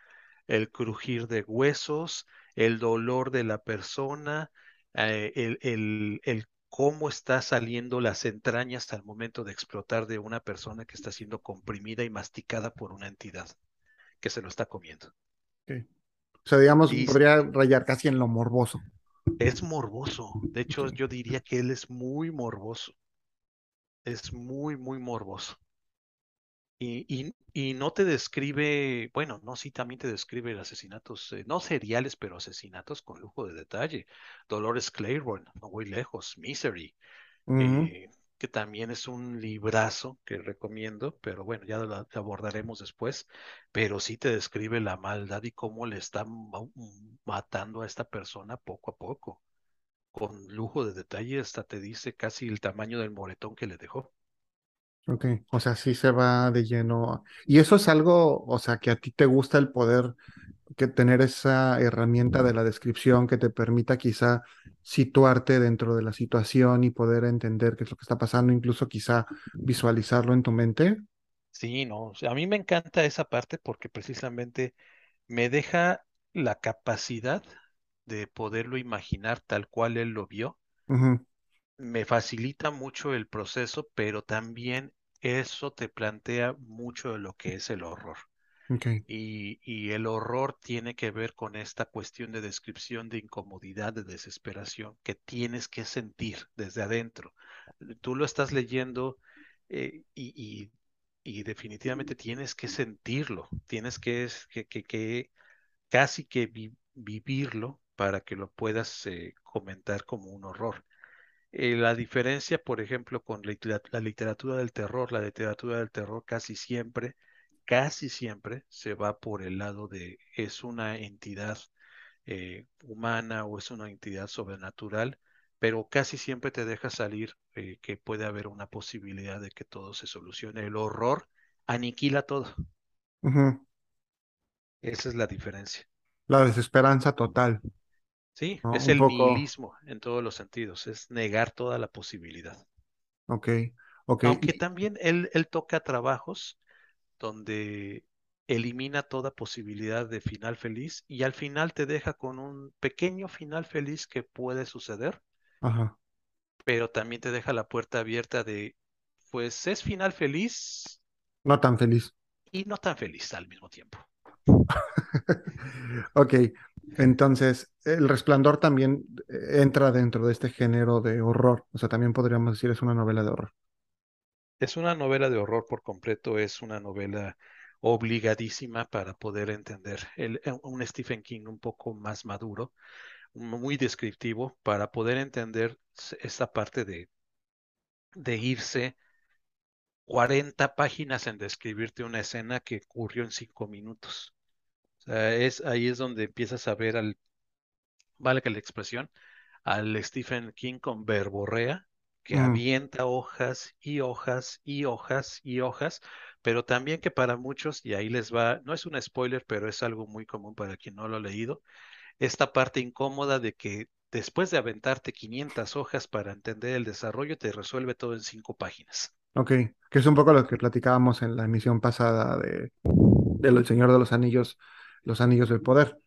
el crujir de huesos, el dolor de la persona, eh, el, el, el cómo está saliendo las entrañas al momento de explotar de una persona que está siendo comprimida y masticada por una entidad que se lo está comiendo. O sea, digamos, Y podría rayar casi en lo morboso. Es morboso. De hecho, yo diría que él es muy morboso. Es muy, muy morboso. Y, y, y no te describe, bueno, no, sí, también te describe asesinatos, eh, no seriales, pero asesinatos con lujo de detalle. Dolores Claiborne, no voy lejos, Misery, eh, que también es un librazo que recomiendo, pero bueno, ya lo, abordaremos después, pero sí te describe la maldad y cómo le están ma- matando a esta persona poco a poco, con lujo de detalle, hasta te dice casi el tamaño del moretón que le dejó. Ok, o sea, sí se va de lleno. Y eso es algo, o sea, que a ti te gusta el poder, que tener esa herramienta de la descripción que te permita quizá situarte dentro de la situación y poder entender qué es lo que está pasando, incluso quizá visualizarlo en tu mente. Sí, no, a mí me encanta esa parte porque precisamente me deja la capacidad de poderlo imaginar tal cual él lo vio. Me facilita mucho el proceso, pero también eso te plantea mucho de lo que es el horror. Y, y el horror tiene que ver con esta cuestión de descripción de incomodidad, de desesperación que tienes que sentir desde adentro. Tú lo estás leyendo eh, y, y- definitivamente tienes que sentirlo, tienes que, que, que- que casi que vi- vivirlo para que lo puedas eh, comentar como un horror. Eh, la diferencia, por ejemplo, con la la literatura del terror, la literatura del terror casi siempre, casi siempre se va por el lado de es una entidad eh, humana o es una entidad sobrenatural, pero casi siempre te deja salir eh, que puede haber una posibilidad de que todo se solucione. El horror aniquila todo. Esa es la diferencia. La desesperanza total, Sí, ¿no? es Un el poco, nihilismo en todos los sentidos, es negar toda la posibilidad. ok, ok, Aunque también él, él toca trabajos donde elimina toda posibilidad de final feliz y al final te deja con un pequeño final feliz que puede suceder, ajá, pero también te deja la puerta abierta de, pues es final feliz no tan feliz. y no tan feliz al mismo tiempo. Ok, entonces, El Resplandor también eh, entra dentro de este género de horror, o sea, también podríamos decir es una novela de horror. Es una novela de horror por completo, es una novela obligadísima para poder entender eh, un Stephen King un poco más maduro, muy descriptivo, para poder entender esta parte de, de irse 40 páginas en describirte una escena que ocurrió en cinco minutos. O sea, es, ahí es donde empiezas a ver al, vale que la expresión, al Stephen King con verborrea, que Mm, avienta hojas y hojas y hojas y hojas, pero también que para muchos, y ahí les va, no es un spoiler, pero es algo muy común para quien no lo ha leído, esta parte incómoda de que después de aventarte 500 hojas para entender el desarrollo, te resuelve todo en cinco páginas. ok, que es un poco lo que platicábamos en la emisión pasada de, de El Señor de los Anillos, Los Anillos del Poder,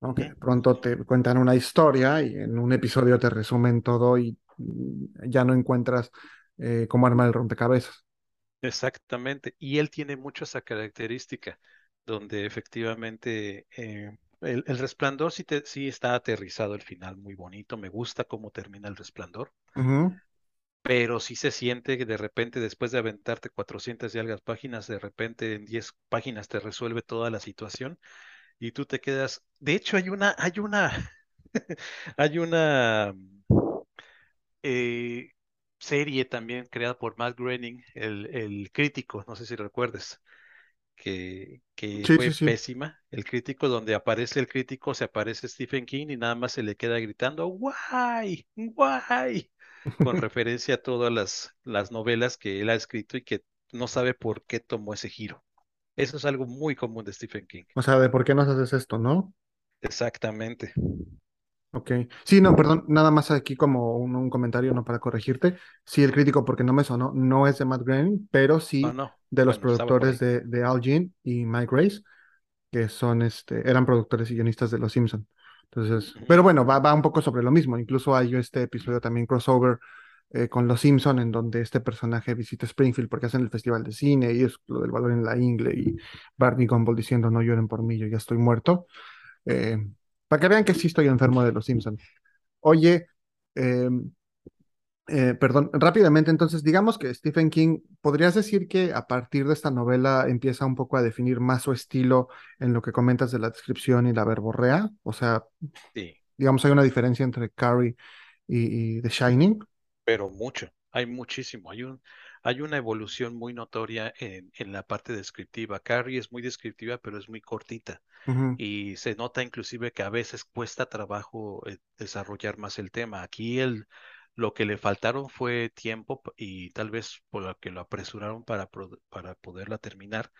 ¿no? Que Ujú. de pronto te cuentan una historia y en un episodio te resumen todo y ya no encuentras eh, cómo armar el rompecabezas. Exactamente. Y él tiene mucho esa característica, donde efectivamente eh, el, el resplandor sí, te- sí está aterrizado el final, muy bonito. Me gusta cómo termina el resplandor, pero sí se siente que de repente, después de aventarte 400 y algas páginas, de repente en 10 páginas te resuelve toda la situación y tú te quedas. De hecho, hay una, hay una, hay una eh, serie también creada por Matt Groening, el, el crítico, no sé si recuerdes que, que Sí, fue sí, sí. pésima. El crítico, donde aparece el crítico, se aparece Stephen King y nada más se le queda gritando, ¡Guay! ¡Guay! Con referencia a todas las, las novelas que él ha escrito y que no sabe por qué tomó ese giro. Eso es algo muy común de Stephen King. O sea, de por qué nos haces esto, ¿no? Exactamente. Ok. Sí, no, perdón, nada más aquí como un, un comentario, no para corregirte. Sí, el crítico, porque no me sonó, no es de Matt Groening, pero sí no. de los Bueno, productores de, de Al Jean y Mike Grace, que son, este, eran productores y guionistas de Los Simpson. Entonces, pero bueno, va, va un poco sobre lo mismo. Incluso hay este episodio también crossover eh, con Los Simpson, en donde este personaje visita Springfield porque hacen el festival de cine y es lo del valor en la ingle y Barney Gumble diciendo no lloren por mí, yo ya estoy muerto. Eh, para que vean que sí estoy enfermo de Los Simpson. Oye, eh, Eh, perdón, rápidamente, entonces, digamos que Stephen King, ¿podrías decir que a partir de esta novela empieza un poco a definir más su estilo en lo que comentas de la descripción y la verborrea? O sea, Sí, digamos, hay una diferencia entre Carrie y, y The Shining. pero mucho, hay muchísimo, hay un, hay una evolución muy notoria en, en la parte descriptiva. Carrie es muy descriptiva, pero es muy cortita. Y se nota inclusive que a veces cuesta trabajo eh, desarrollar más el tema. Aquí el, lo que le faltaron fue tiempo y tal vez por lo que lo apresuraron para, para poderla terminar,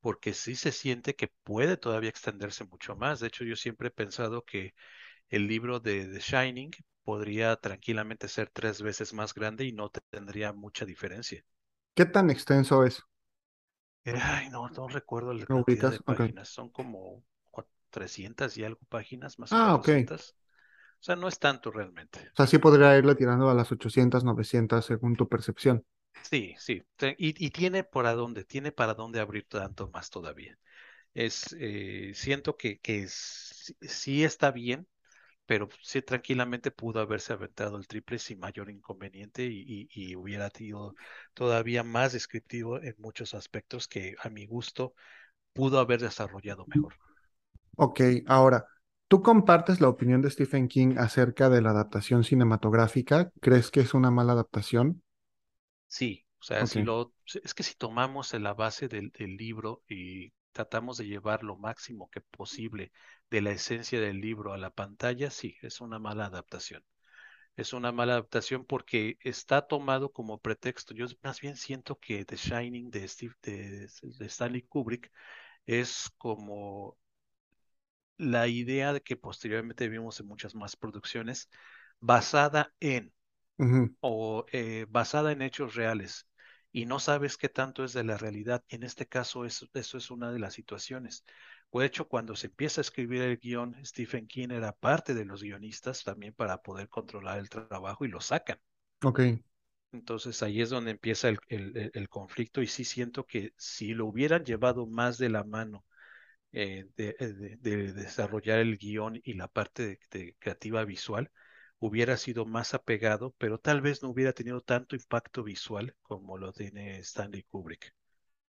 porque sí se siente que puede todavía extenderse mucho más. De hecho, yo siempre he pensado que el libro de The Shining podría tranquilamente ser tres veces más grande y no te- tendría mucha diferencia. ¿Qué tan extenso es? Ay, no, no recuerdo la. Ok. páginas. Son como cua- 300 y algo páginas, más Ah, ok. 400. O sea, no es tanto realmente. O sea, sí podría irle tirando a las 800, 900 según tu percepción. Sí, sí. Y, y tiene para dónde, tiene para dónde abrir tanto más todavía. Es, eh, siento que, que sí está bien, pero sí tranquilamente pudo haberse aventado el triple sin mayor inconveniente y, y- y hubiera sido todavía más descriptivo en muchos aspectos que a mi gusto pudo haber desarrollado mejor. Ok, ahora, ¿tú compartes la opinión de Stephen King acerca de la adaptación cinematográfica? ¿Crees que es una mala adaptación? Sí, o sea, si lo, es que si tomamos la base del, del libro y tratamos de llevar lo máximo que posible de la esencia del libro a la pantalla, sí, es una mala adaptación. Es una mala adaptación porque está tomado como pretexto. Yo más bien siento que The Shining de, Steve, de, de Stanley Kubrick es como la idea de que posteriormente vimos en muchas más producciones, basada en o eh, basada en hechos reales y no sabes qué tanto es de la realidad. En este caso, eso, eso es una de las situaciones. De hecho, cuando se empieza a escribir el guion, Stephen King era parte de los guionistas también para poder controlar el trabajo y lo sacan. ok, Entonces ahí es donde empieza el, el- el- el conflicto y sí siento que si lo hubieran llevado más de la mano eh, de, eh, de- de desarrollar el guion y la parte de, creativa visual, hubiera sido más apegado, pero tal vez no hubiera tenido tanto impacto visual como lo tiene Stanley Kubrick.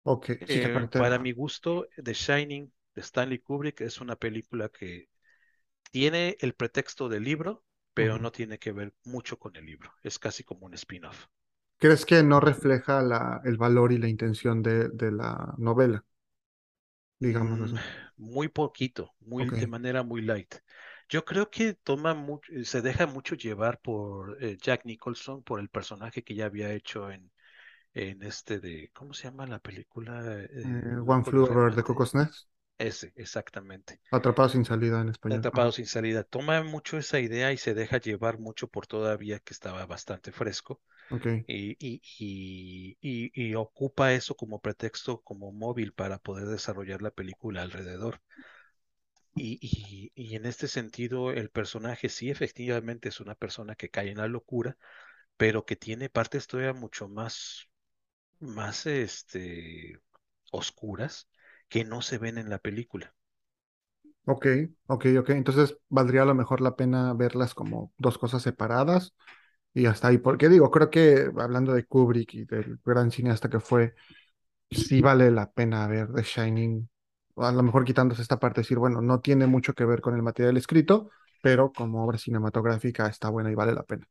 ok, sí que Eh, para mi gusto, The Shining de Stanley Kubrick es una película que tiene el pretexto del libro, pero no tiene que ver mucho con el libro. Es casi como un spin-off. ¿Crees que no refleja la, el valor y la intención de, de la novela, digamos Mm, muy poquito, muy de manera muy light. Yo creo que toma mucho, se deja mucho llevar por eh, Jack Nicholson, por el personaje que ya había hecho en, en este de, ¿cómo se llama la película? Eh, eh, One Flew Over the. Cuckoo's Nest, Ese, exactamente. Atrapado sin salida en español. Atrapado sin salida. Toma mucho esa idea y se deja llevar mucho por todavía que estaba bastante fresco ok, y, y, y, y, y ocupa eso como pretexto, como móvil para poder desarrollar la película alrededor. Y, y, y en este sentido, el personaje sí efectivamente es una persona que cae en la locura, pero que tiene partes todavía mucho más, más este, oscuras que no se ven en la película. ok, ok, ok. Entonces, ¿valdría a lo mejor la pena verlas como dos cosas separadas? Y hasta ahí, porque digo, creo que hablando de Kubrick y del gran cineasta que fue, sí vale la pena ver The Shining, a lo mejor quitándose esta parte, decir, bueno, no tiene mucho que ver con el material escrito, pero como obra cinematográfica está buena y vale la pena.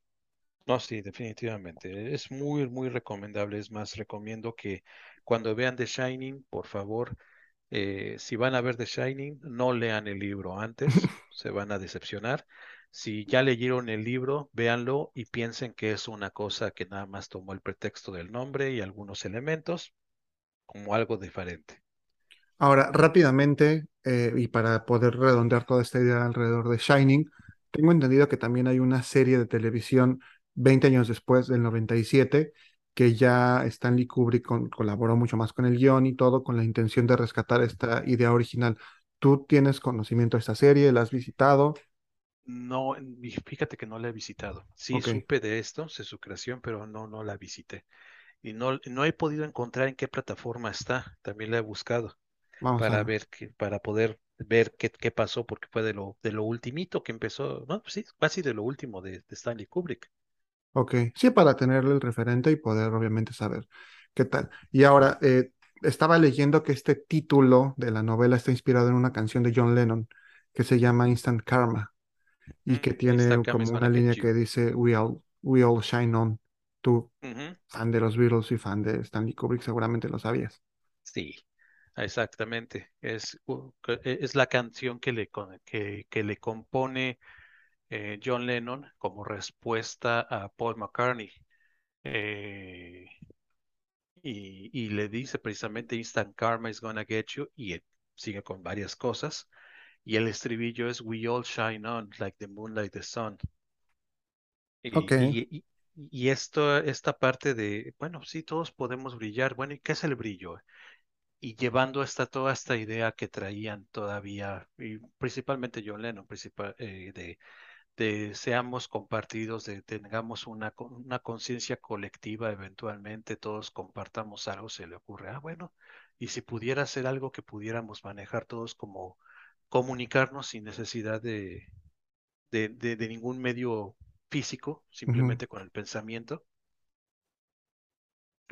No, sí, definitivamente. Es muy, muy recomendable. Es más, recomiendo que cuando vean The Shining, por favor, eh, si van a ver The Shining, no lean el libro antes, se van a decepcionar. Si ya leyeron el libro, véanlo y piensen que es una cosa que nada más tomó el pretexto del nombre y algunos elementos como algo diferente. Ahora, rápidamente, eh, y para poder redondear toda esta idea alrededor de Shining, tengo entendido que también hay una serie de televisión 20 años después del 97, que ya Stanley Kubrick con- colaboró mucho más con el guion y todo con la intención de rescatar esta idea original. ¿Tú tienes conocimiento de esta serie? ¿La has visitado? No, fíjate que no la he visitado. Sí supe de esto, de su creación, pero no, no la visité. Y no, no he podido encontrar en qué plataforma está. También la he buscado. vamos para ver que, para poder ver qué, qué pasó, porque fue de lo, de lo ultimito que empezó, no, pues sí, casi de lo último de, de Stanley Kubrick. Ok, sí, para tenerle el referente y poder obviamente saber qué tal. Y ahora, eh, estaba leyendo que este título de la novela está inspirado en una canción de John Lennon que se llama Instant Karma y Mm, que tiene Instagram is como una línea que dice We all, we all shine on. Tú, fan de los Beatles y fan de Stanley Kubrick, seguramente lo sabías. Sí, exactamente. Es, e- es la canción que le, que, que le compone eh, John Lennon como respuesta a Paul McCartney. Eh, y, y le dice precisamente Instant Karma is gonna get you y sigue con varias cosas. Y el estribillo es We all shine on like the moon, like the sun. Y, y, y- y esto, esta parte de, bueno, sí, todos podemos brillar. Bueno, ¿y qué es el brillo? Y llevando esta, toda esta idea que traían todavía, y principalmente John Lennon, principal, eh, de, de seamos compartidos, de tengamos una, una conciencia colectiva eventualmente, todos compartamos algo, se le ocurre, ah, bueno, y si pudiera ser algo que pudiéramos manejar todos como comunicarnos sin necesidad de, de, de, de ningún medio físico, simplemente con el pensamiento.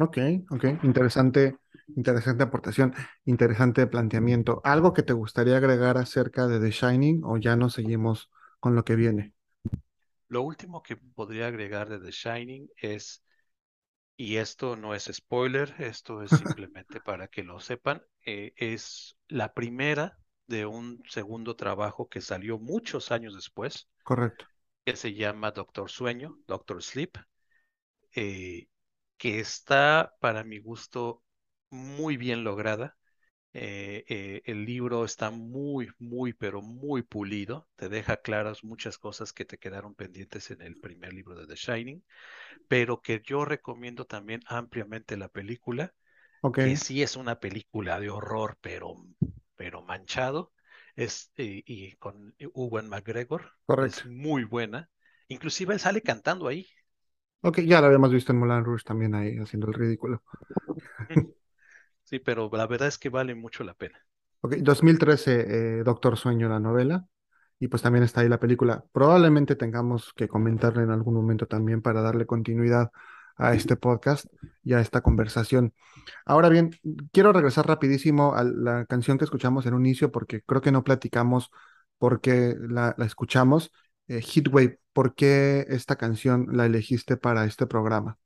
Ok, ok, interesante, interesante aportación, interesante planteamiento. ¿Algo que te gustaría agregar acerca de The Shining o ya no seguimos con lo que viene? Lo último que podría agregar de The Shining es Y esto no es spoiler, esto es simplemente para que lo sepan. eh, es la primera de un segundo trabajo que salió muchos años después, Correcto. que se llama Doctor Sueño, Doctor Sleep, eh, que está para mi gusto muy bien lograda. Eh, eh, el libro está muy, muy, pero muy pulido. Te deja claras muchas cosas que te quedaron pendientes en el primer libro de The Shining, pero que yo recomiendo también ampliamente la película Ok, que sí es una película de horror, pero, pero manchado, es, eh, y con Ewan McGregor, correcto. es muy buena. Inclusive él sale cantando ahí. Ok, ya lo habíamos visto en Moulin Rouge también ahí haciendo el ridículo. Sí, pero la verdad es que vale mucho la pena. Ok, 2013, eh, Doctor Sueño, la novela. Y pues también está ahí la película. Probablemente tengamos que comentarla en algún momento también para darle continuidad a este podcast y a esta conversación. Ahora bien, quiero regresar rapidísimo a la canción que escuchamos en un inicio porque creo que no platicamos por qué la, la escuchamos. Eh, Heatwave, ¿por qué esta canción la elegiste para este programa?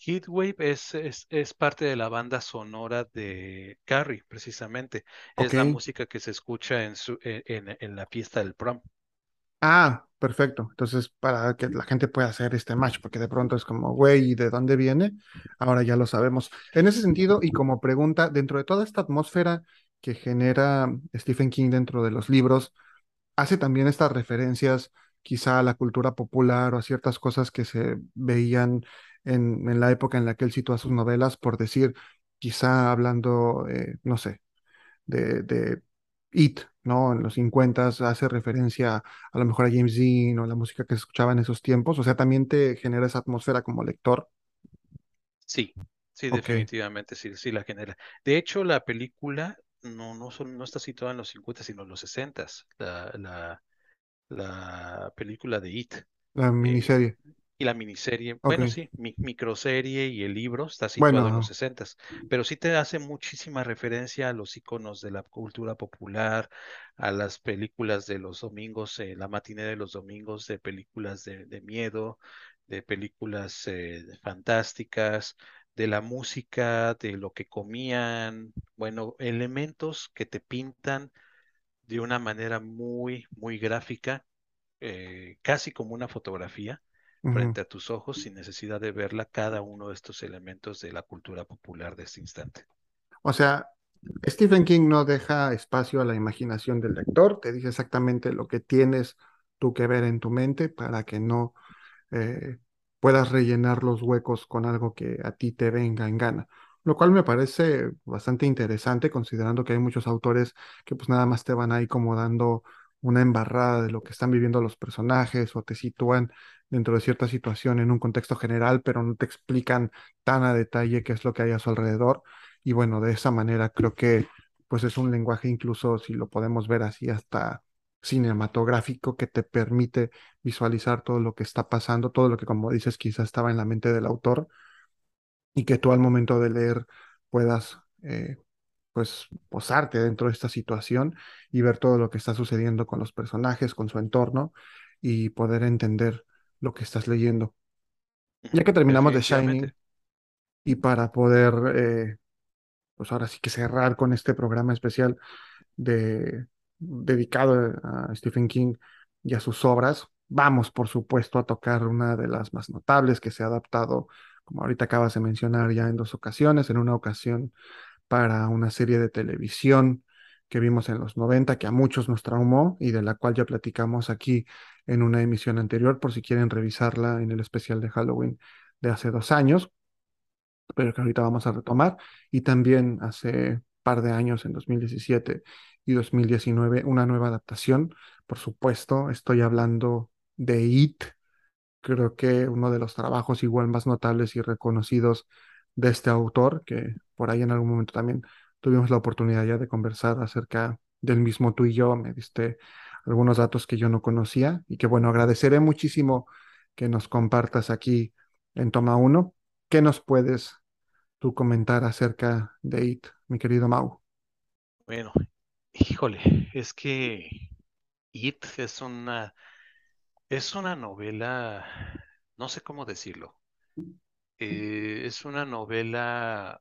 Heatwave es, es, es parte de la banda sonora de Carrie, precisamente. Es la música que se escucha en, su, en, en- en la fiesta del prom. Ah, perfecto. Entonces, para que la gente pueda hacer este match, porque de pronto es como, güey, ¿y de dónde viene? Ahora ya lo sabemos. En ese sentido, y como pregunta, dentro de toda esta atmósfera que genera Stephen King dentro de los libros, hace también estas referencias quizá a la cultura popular o a ciertas cosas que se veían en, en la época en la que él sitúa sus novelas, por decir, quizá hablando, eh, no sé de, de It, ¿no? En los 50 hace referencia a lo mejor a James Dean o la música que se escuchaba en esos tiempos, o sea, también te genera esa atmósfera como lector. Sí, sí, definitivamente, sí, sí la genera. De hecho, la película no, no, son- no está situada en los 50, sino en los 60, la, la, la película de It. la eh, miniserie. Y la miniserie, bueno, sí, mi, microserie y el libro está situado en los bueno, 60, pero sí te hace muchísima referencia a los iconos de la cultura popular, a las películas de los domingos, eh, la matiné de los domingos, de películas de, de miedo, de películas eh, fantásticas, de la música, de lo que comían, bueno, elementos que te pintan de una manera muy, muy gráfica eh, casi como una fotografía frente a tus ojos sin necesidad de verla cada uno de estos elementos de la cultura popular de este instante. O sea, Stephen King no deja espacio a la imaginación del lector, te dice exactamente lo que tienes tú que ver en tu mente para que no eh, puedas rellenar los huecos con algo que a ti te venga en gana. Lo cual me parece bastante interesante, considerando que hay muchos autores que pues nada más te van ahí como dando una embarrada de lo que están viviendo los personajes o te sitúan dentro de cierta situación en un contexto general, pero no te explican tan a detalle qué es lo que hay a su alrededor. Y bueno, de esa manera creo que pues es un lenguaje incluso, si lo podemos ver así, hasta cinematográfico que te permite visualizar todo lo que está pasando, todo lo que, como dices, quizás estaba en la mente del autor y que tú al momento de leer puedas, eh, pues, posarte dentro de esta situación y ver todo lo que está sucediendo con los personajes, con su entorno y poder entender lo que estás leyendo. Ya que terminamos de Shining y para poder, eh, pues ahora sí que cerrar con este programa especial de, dedicado a Stephen King y a sus obras, vamos, por supuesto, a tocar una de las más notables que se ha adaptado, como ahorita acabas de mencionar ya en dos ocasiones, en una ocasión para una serie de televisión que vimos en los 90, que a muchos nos traumó y de la cual ya platicamos aquí en una emisión anterior, por si quieren revisarla en el especial de Halloween de hace dos años, pero que ahorita vamos a retomar. Y también hace par de años, en 2017 y 2019, una nueva adaptación. Por supuesto, estoy hablando de It, creo que uno de los trabajos igual más notables y reconocidos de este autor, que por ahí en algún momento también tuvimos la oportunidad ya de conversar acerca del mismo tú y yo, me diste algunos datos que yo no conocía y que bueno, agradeceré muchísimo que nos compartas aquí en Toma Uno. ¿Qué nos puedes tú comentar acerca de IT, mi querido Mau? Bueno, híjole, es que It es una, es una novela, no sé cómo decirlo. Eh, es una novela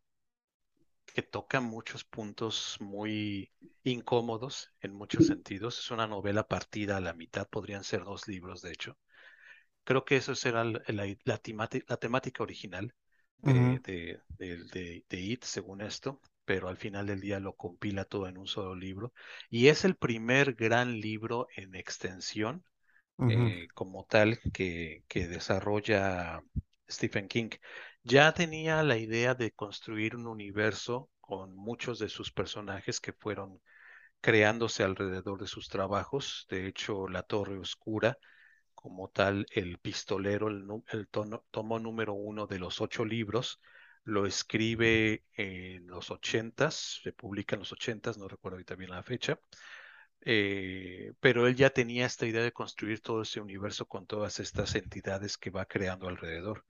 que toca muchos puntos muy incómodos en muchos sentidos. Es una novela partida a la mitad, podrían ser dos libros, de hecho. Creo que eso será la, la- la temati- la temática original de, de, de- de- de It, según esto, pero al final del día lo compila todo en un solo libro. Y es el primer gran libro en extensión eh, como tal que, que desarrolla Stephen King. Ya tenía la idea de construir un universo con muchos de sus personajes que fueron creándose alrededor de sus trabajos. De hecho, La Torre Oscura, como tal, el pistolero, el, tono- tomo número uno de los ocho libros, lo escribe en los ochentas, se publica en los ochentas, no recuerdo ahorita bien la fecha eh, pero él ya tenía esta idea de construir todo ese universo con todas estas entidades que va creando alrededor.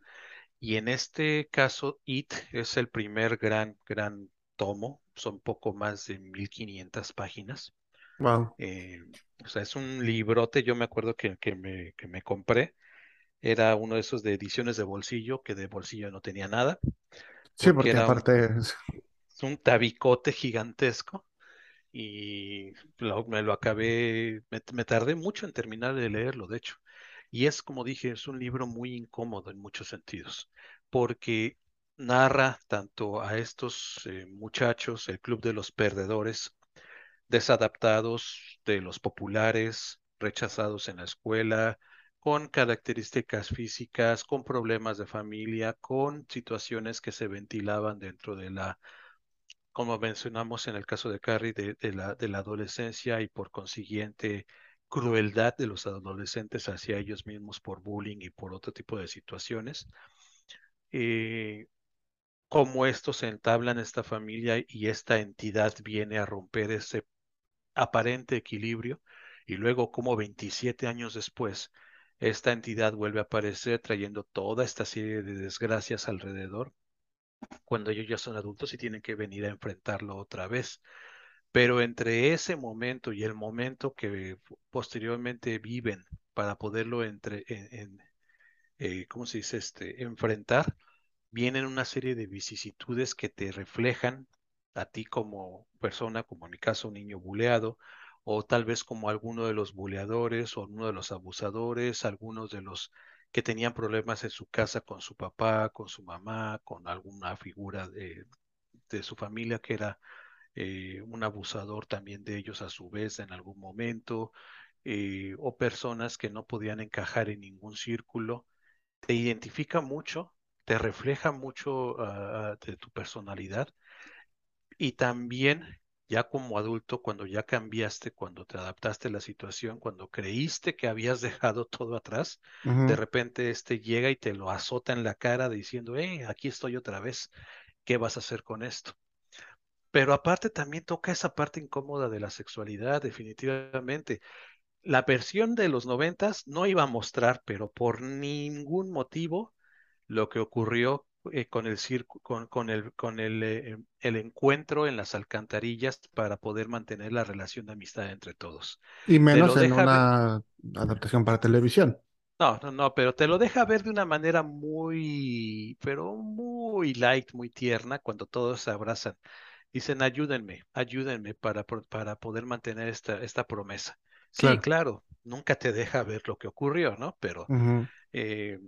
Y en este caso, It es el primer gran, gran tomo, son poco más de 1500 páginas. Wow. Eh, o sea, es un librote, yo me acuerdo que, que me, que me compré, era uno de esos de ediciones de bolsillo, que de bolsillo no tenía nada, Sí, porque porque era un, aparte, es- un tabicote gigantesco y lo- me lo acabé, me, me tardé mucho en terminar de leerlo, de hecho. Y es, como dije, es un libro muy incómodo en muchos sentidos, porque narra tanto a estos eh, muchachos, el Club de los Perdedores, desadaptados de los populares, rechazados en la escuela, con características físicas, con problemas de familia, con situaciones que se ventilaban dentro de la como mencionamos en el caso de Carrie, de, de la, de la adolescencia y por consiguiente crueldad de los adolescentes hacia ellos mismos por bullying y por otro tipo de situaciones. Eh, cómo estos se entablan esta familia y esta entidad viene a romper ese aparente equilibrio y luego como 27 años después esta entidad vuelve a aparecer trayendo toda esta serie de desgracias alrededor cuando ellos ya son adultos y tienen que venir a enfrentarlo otra vez. Pero entre ese momento y el momento que posteriormente viven para poderlo entre, en, eh, ¿cómo se dice? Este, enfrentar, vienen una serie de vicisitudes que te reflejan a ti como persona, como en mi caso un niño buleado, o tal vez como alguno de los buleadores o uno de los abusadores, algunos de los que tenían problemas en su casa con su papá, con su mamá, con alguna figura de, de su familia que era eh, un abusador también de ellos a su vez en algún momento, eh, o personas que no podían encajar en ningún círculo. Te identifica mucho, te refleja mucho uh, de tu personalidad y también ya como adulto, cuando ya cambiaste, cuando te adaptaste a la situación, cuando creíste que habías dejado todo atrás, de repente este llega y te lo azota en la cara diciendo, eh, aquí estoy otra vez, ¿qué vas a hacer con esto? Pero aparte también toca esa parte incómoda de la sexualidad, definitivamente. la versión de los noventas no iba a mostrar, pero por ningún motivo, lo que ocurrió eh, con el circo, con, con el, con el, eh, el encuentro en las alcantarillas para poder mantener la relación de amistad entre todos. Y menos en deja una adaptación para televisión. no, no, no, pero te lo deja ver de una manera muy, pero muy light, muy tierna, cuando todos se abrazan. Dicen, ayúdenme, ayúdenme para, para poder mantener esta, esta promesa. Sí, Claro. claro, nunca te deja ver lo que ocurrió, ¿no? Pero, eh,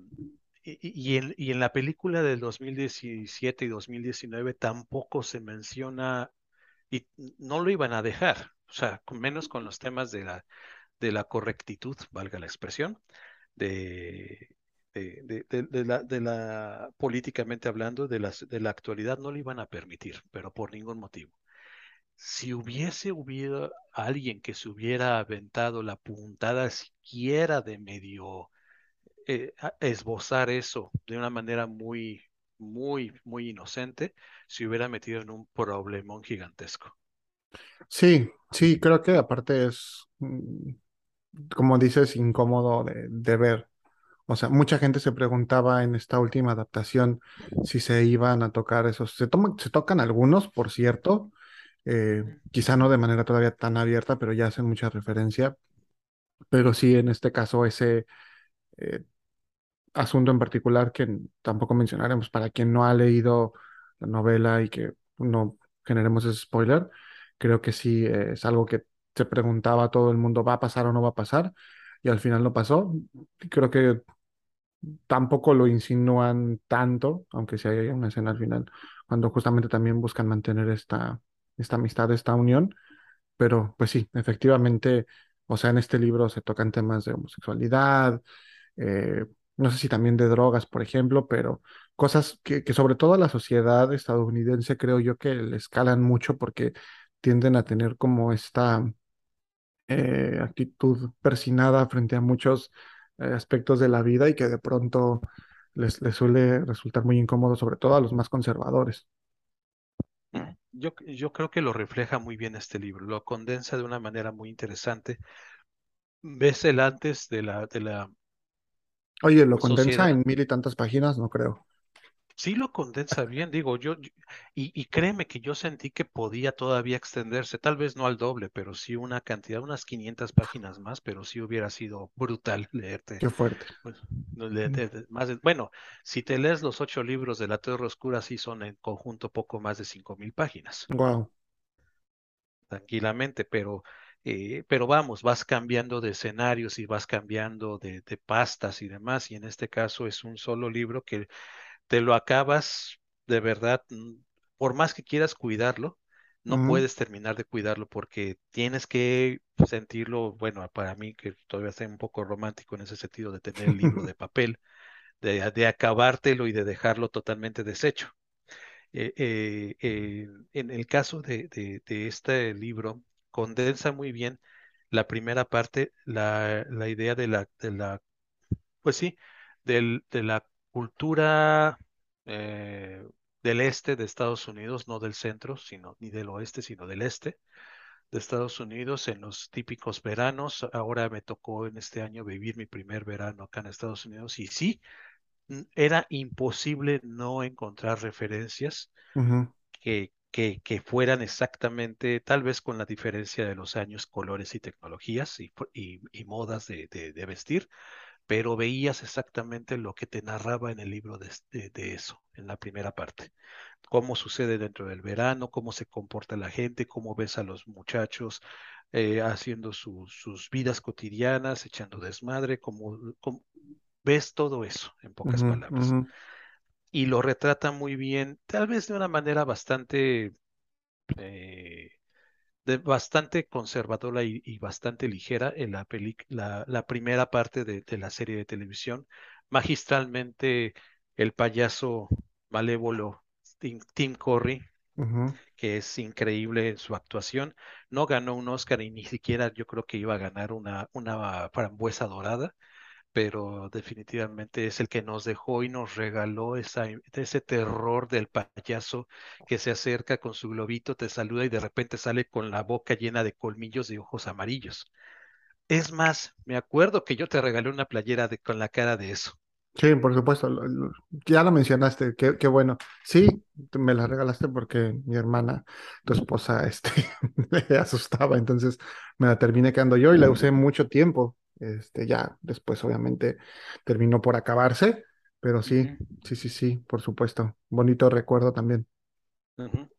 y, y- en, y en la película del 2017 y 2019 tampoco se menciona, y no lo iban a dejar, o sea, menos con los temas de la, de la correctitud, valga la expresión de, de, de- de- de la, de la políticamente hablando, de las, de la actualidad, no lo iban a permitir, pero por ningún motivo. Si hubiese habido alguien que se hubiera aventado la puntada siquiera de medio eh, esbozar eso de una manera muy, muy, muy inocente, se hubiera metido en un problemón gigantesco. Sí, sí, creo que aparte es, mm, como dices, incómodo de, de ver. O sea, mucha gente se preguntaba en esta última adaptación si se iban a tocar esos. Se toma- se tocan algunos, por cierto, eh, quizá no de manera todavía tan abierta, pero ya hacen mucha referencia. Pero sí, en este caso, ese eh, asunto en particular que tampoco mencionaremos para quien no ha leído la novela y que no generemos ese spoiler, creo que sí eh, es algo que se preguntaba todo el mundo, ¿va a pasar o no va a pasar? Y al final no pasó. Creo que tampoco lo insinúan tanto, aunque sí hay una escena al final, cuando justamente también buscan mantener esta, esta amistad, esta unión, pero pues sí, efectivamente, o sea, en este libro se tocan temas de homosexualidad, eh, no sé si también de drogas, por ejemplo, pero cosas que, que sobre todo a la sociedad estadounidense creo yo que le escalan mucho porque tienden a tener como esta eh, actitud persinada frente a muchos aspectos de la vida y que de pronto les, les suele resultar muy incómodo, sobre todo a los más conservadores. Mm. Yo, yo creo que lo refleja muy bien este libro, lo condensa de una manera muy interesante. Ves el antes de la, de la Oye, lo condensa en mil y tantas páginas, no creo. Sí lo condensa bien, digo, yo, yo- y, y créeme que yo sentí que podía todavía extenderse, tal vez no al doble, pero sí una cantidad, unas 500 páginas más, pero sí hubiera sido brutal leerte, Qué fuerte. pues, leerte más de- bueno, si te lees los ocho libros de La Torre Oscura, sí son en conjunto poco más de cinco mil páginas. Wow. tranquilamente, pero, eh, pero vamos, vas cambiando de escenarios y vas cambiando de, de pastas y demás, y en este caso es un solo libro que te lo acabas de verdad, mm, por más que quieras cuidarlo, no puedes terminar de cuidarlo porque tienes que sentirlo, bueno, para mí que todavía soy un poco romántico en ese sentido de tener el libro de papel, de, de acabártelo y de dejarlo totalmente deshecho. Eh, eh, eh, en el caso de, de- de este libro, condensa muy bien la primera parte, la, la idea de la, de la, pues sí, del, de la cultura eh, del este de Estados Unidos, no del centro, sino ni del oeste, sino del este de Estados Unidos en los típicos veranos. Ahora me tocó en este año vivir mi primer verano acá en Estados Unidos y sí, era imposible no encontrar referencias que, que, que fueran exactamente, tal vez con la diferencia de los años, colores y tecnologías y, y- y modas de, de- de vestir, pero veías exactamente lo que te narraba en el libro de, de- de eso, en la primera parte. Cómo sucede dentro del verano, cómo se comporta la gente, cómo ves a los muchachos eh, haciendo sus sus vidas cotidianas, echando desmadre, cómo, cómo- ves todo eso, en pocas palabras y lo retrata muy bien, tal vez de una manera bastante, eh, de- bastante conservadora y, y bastante ligera en la la, la primera parte de, de la serie de televisión. Magistralmente, el payaso malévolo Tim, Tim Curry, que es increíble en su actuación, no ganó un Oscar y ni siquiera yo creo que iba a ganar una, una frambuesa dorada pero definitivamente es el que nos dejó y nos regaló ese terror del payaso que se acerca con su globito, te saluda y de repente sale con la boca llena de colmillos y ojos amarillos. Es más, me acuerdo que yo te regalé una playera con la cara de eso. Sí, por supuesto, ya lo mencionaste, qué, qué bueno. Sí, me la regalaste porque mi hermana, tu esposa, este, le asustaba, entonces me la terminé quedando yo y la usé mucho tiempo. Este, ya después obviamente terminó por acabarse, pero sí, sí, sí, sí, por supuesto. Bonito recuerdo también.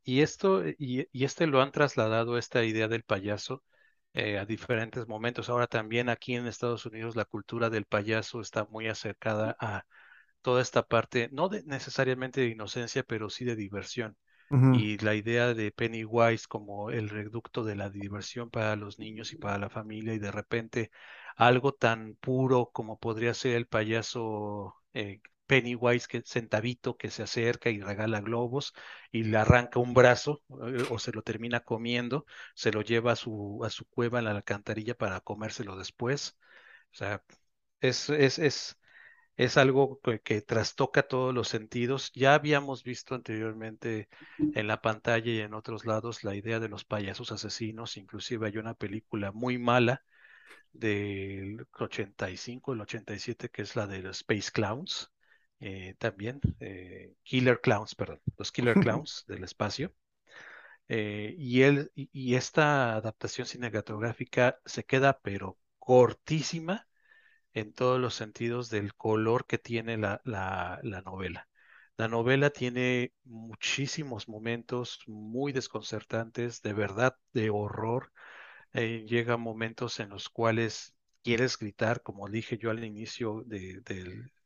Y esto, y, y este lo han trasladado, esta idea del payaso, eh, a diferentes momentos. Ahora también aquí en Estados Unidos la cultura del payaso está muy acercada a toda esta parte, no de, necesariamente de inocencia, pero sí de diversión. Y la idea de Pennywise como el reducto de la diversión para los niños y para la familia, y de repente algo tan puro como podría ser el payaso eh, Pennywise, que centavito que se acerca y regala globos y le arranca un brazo eh, o se lo termina comiendo, se lo lleva a su, a su cueva en la alcantarilla para comérselo después. O sea, es, es, es, es algo que, que trastoca todos los sentidos. Ya habíamos visto anteriormente en la pantalla y en otros lados la idea de los payasos asesinos. Inclusive hay una película muy mala del 85, el 87, que es la de los Space Clowns. eh, también, eh, Killer Clowns, perdón, los Killer Clowns del espacio. Eh, y, él, y, y esta adaptación cinematográfica se queda pero cortísima en todos los sentidos del color que tiene la, la, la novela. La novela tiene muchísimos momentos muy desconcertantes, de verdad, de horror. Eh, llega momentos en los cuales quieres gritar, como dije yo al inicio de,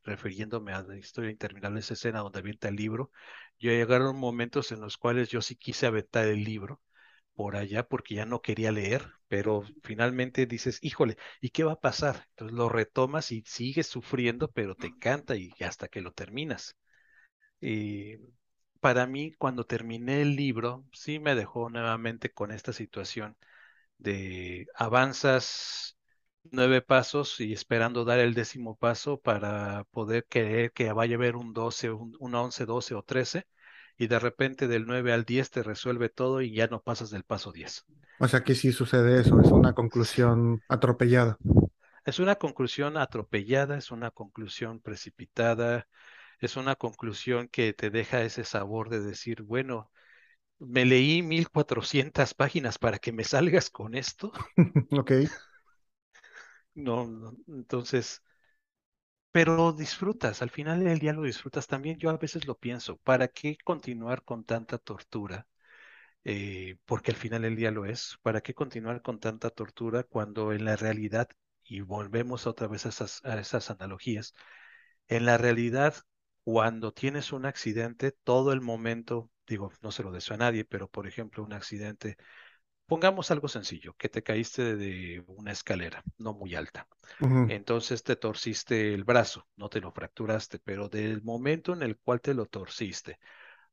refiriéndome a la historia interminable, esa escena donde avienta el libro. Yo llegaron momentos en los cuales yo sí quise aventar el libro por allá porque ya no quería leer, pero finalmente dices, híjole, ¿y qué va a pasar? Entonces lo retomas y sigues sufriendo, pero te encanta y hasta que lo terminas. Y para mí, cuando terminé el libro, sí me dejó nuevamente con esta situación de avanzas nueve pasos y esperando dar el décimo paso para poder creer que vaya a haber un 12, un, un 11, 12 o 13 y de repente del 9 al 10 te resuelve todo y ya no pasas del paso 10. O sea que sí sucede eso, es una conclusión atropellada. Es una conclusión atropellada, es una conclusión precipitada, es una conclusión que te deja ese sabor de decir, bueno, me leí 1400 páginas para que me salgas con esto. Ok. No, no, entonces, pero disfrutas, al final del día lo disfrutas también. Yo a veces lo pienso, ¿para qué continuar con tanta tortura? Eh, porque al final del día lo es. ¿Para qué continuar con tanta tortura cuando en la realidad, y volvemos otra vez a esas, a esas analogías, en la realidad, cuando tienes un accidente, todo el momento, digo, no se lo deseo a nadie, pero por ejemplo, un accidente, pongamos algo sencillo, que te caíste de una escalera no muy alta. Entonces te torciste el brazo, no te lo fracturaste, pero del momento en el cual te lo torciste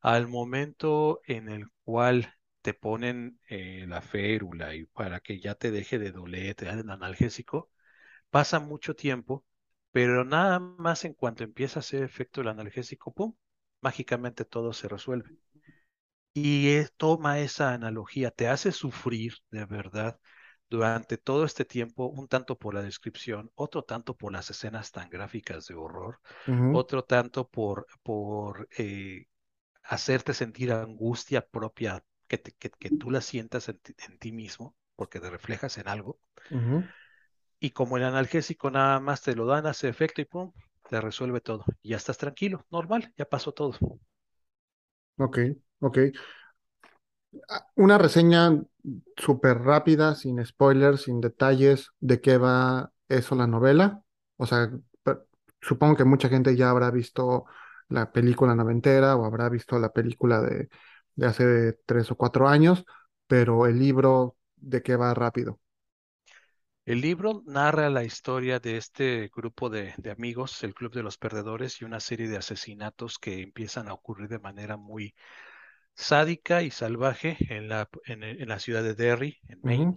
al momento en el cual te ponen eh, la férula y para que ya te deje de doler, te dan el analgésico, pasa mucho tiempo, pero nada más en cuanto empieza a hacer efecto el analgésico, ¡pum! Mágicamente todo se resuelve. Y es- toma esa analogía, te hace sufrir de verdad durante todo este tiempo, un tanto por la descripción, otro tanto por las escenas tan gráficas de horror, otro tanto por, por eh, hacerte sentir angustia propia, que, te- que, que tú la sientas en ti, en ti mismo, porque te reflejas en algo. Y como el analgésico nada más te lo dan, hace efecto y pum, te resuelve todo. Y ya estás tranquilo, normal, ya pasó todo. Ok, ok. Ah, Una reseña súper rápida, sin spoilers, sin detalles, de qué va eso la novela. O sea, supongo que mucha gente ya habrá visto la película noventera o habrá visto la película de, de hace tres o cuatro años, pero el libro, ¿de qué va rápido? El libro narra la historia de este grupo de, de amigos, el Club de los Perdedores, y una serie de asesinatos que empiezan a ocurrir de manera muy sádica y salvaje en la, en, en la ciudad de Derry, en Maine.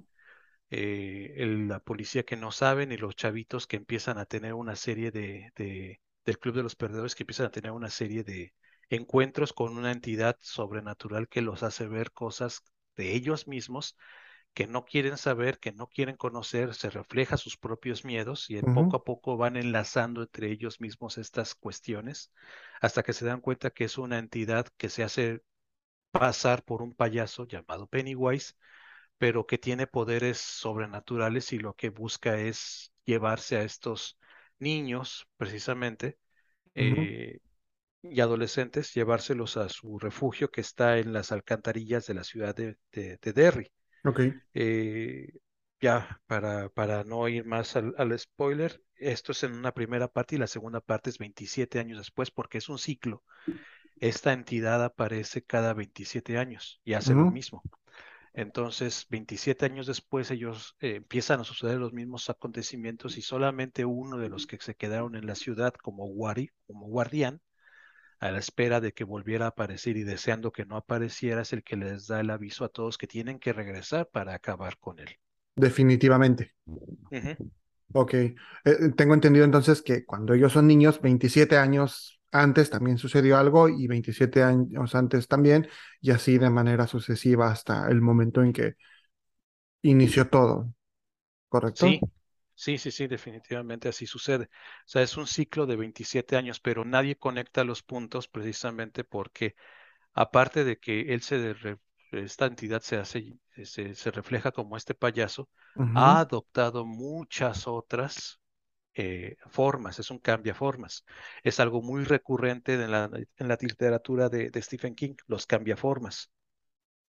Eh, el- la policía que no saben y los chavitos que empiezan a tener una serie de, de- del Club de los Perdedores que empiezan a tener una serie de encuentros con una entidad sobrenatural que los hace ver cosas de ellos mismos que no quieren saber, que no quieren conocer, se refleja sus propios miedos y poco a poco van enlazando entre ellos mismos estas cuestiones hasta que se dan cuenta que es una entidad que se hace pasar por un payaso llamado Pennywise, pero que tiene poderes sobrenaturales y lo que busca es llevarse a estos niños, precisamente, eh, y adolescentes, llevárselos a su refugio que está en las alcantarillas de la ciudad de, de- de Derry. Ok. Eh, ya, para, para no ir más al, al spoiler, esto es en una primera parte y la segunda parte es 27 años después porque es un ciclo. Esta entidad aparece cada 27 años y hace lo mismo. Entonces, 27 años después, ellos eh, empiezan a suceder los mismos acontecimientos y solamente uno de los que se quedaron en la ciudad como, guari, como guardián, a la espera de que volviera a aparecer y deseando que no apareciera, es el que les da el aviso a todos que tienen que regresar para acabar con él. Definitivamente. Ujú. Ok. Eh, tengo entendido entonces que cuando ellos son niños, 27 años antes también sucedió algo y 27 años antes también, y así de manera sucesiva hasta el momento en que inició todo, ¿correcto? Sí, sí, sí, sí, definitivamente así sucede. O sea, es un ciclo de 27 años, pero nadie conecta los puntos precisamente porque aparte de que él se de- esta entidad se hace, se, se refleja como este payaso, ha adoptado muchas otras eh, formas, es un cambiaformas. Es algo muy recurrente en la, en la literatura de, de Stephen King, los cambiaformas.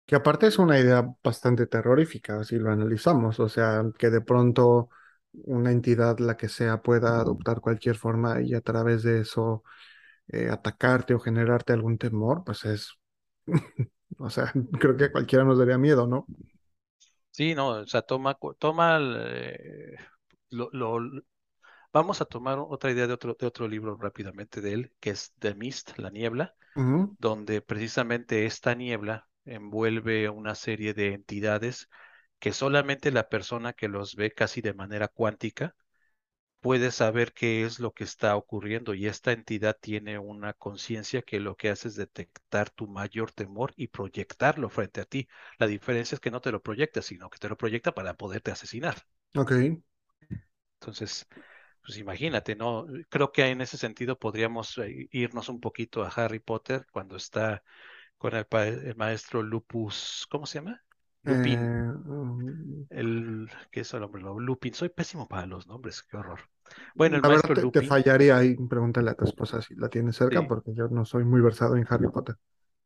Que aparte es una idea bastante terrorífica si lo analizamos, o sea, que de pronto una entidad, la que sea, pueda adoptar cualquier forma y a través de eso eh, atacarte o generarte algún temor, pues es, o sea, creo que a cualquiera nos daría miedo, ¿no? Sí, no, o sea, toma, toma, el, eh, lo, lo- vamos a tomar otra idea de otro, de otro libro rápidamente de él, que es The Mist, La Niebla, donde precisamente esta niebla envuelve una serie de entidades que solamente la persona que los ve casi de manera cuántica puede saber qué es lo que está ocurriendo y esta entidad tiene una conciencia que lo que hace es detectar tu mayor temor y proyectarlo frente a ti. La diferencia es que no te lo proyecta, sino que te lo proyecta para poderte asesinar. Ok. Entonces, pues imagínate, ¿no? Creo que en ese sentido podríamos eh, irnos un poquito a Harry Potter cuando está con el, maestro Lupus, ¿cómo se llama? Lupin, Eh, mm, el, ¿qué es el hombre? Lupin, soy pésimo para los nombres, qué horror. Bueno, el la verdad maestro te, te Lupin, fallaría ahí, pregúntale a tu esposa si la tiene cerca, sí, porque yo no soy muy versado en Harry Potter.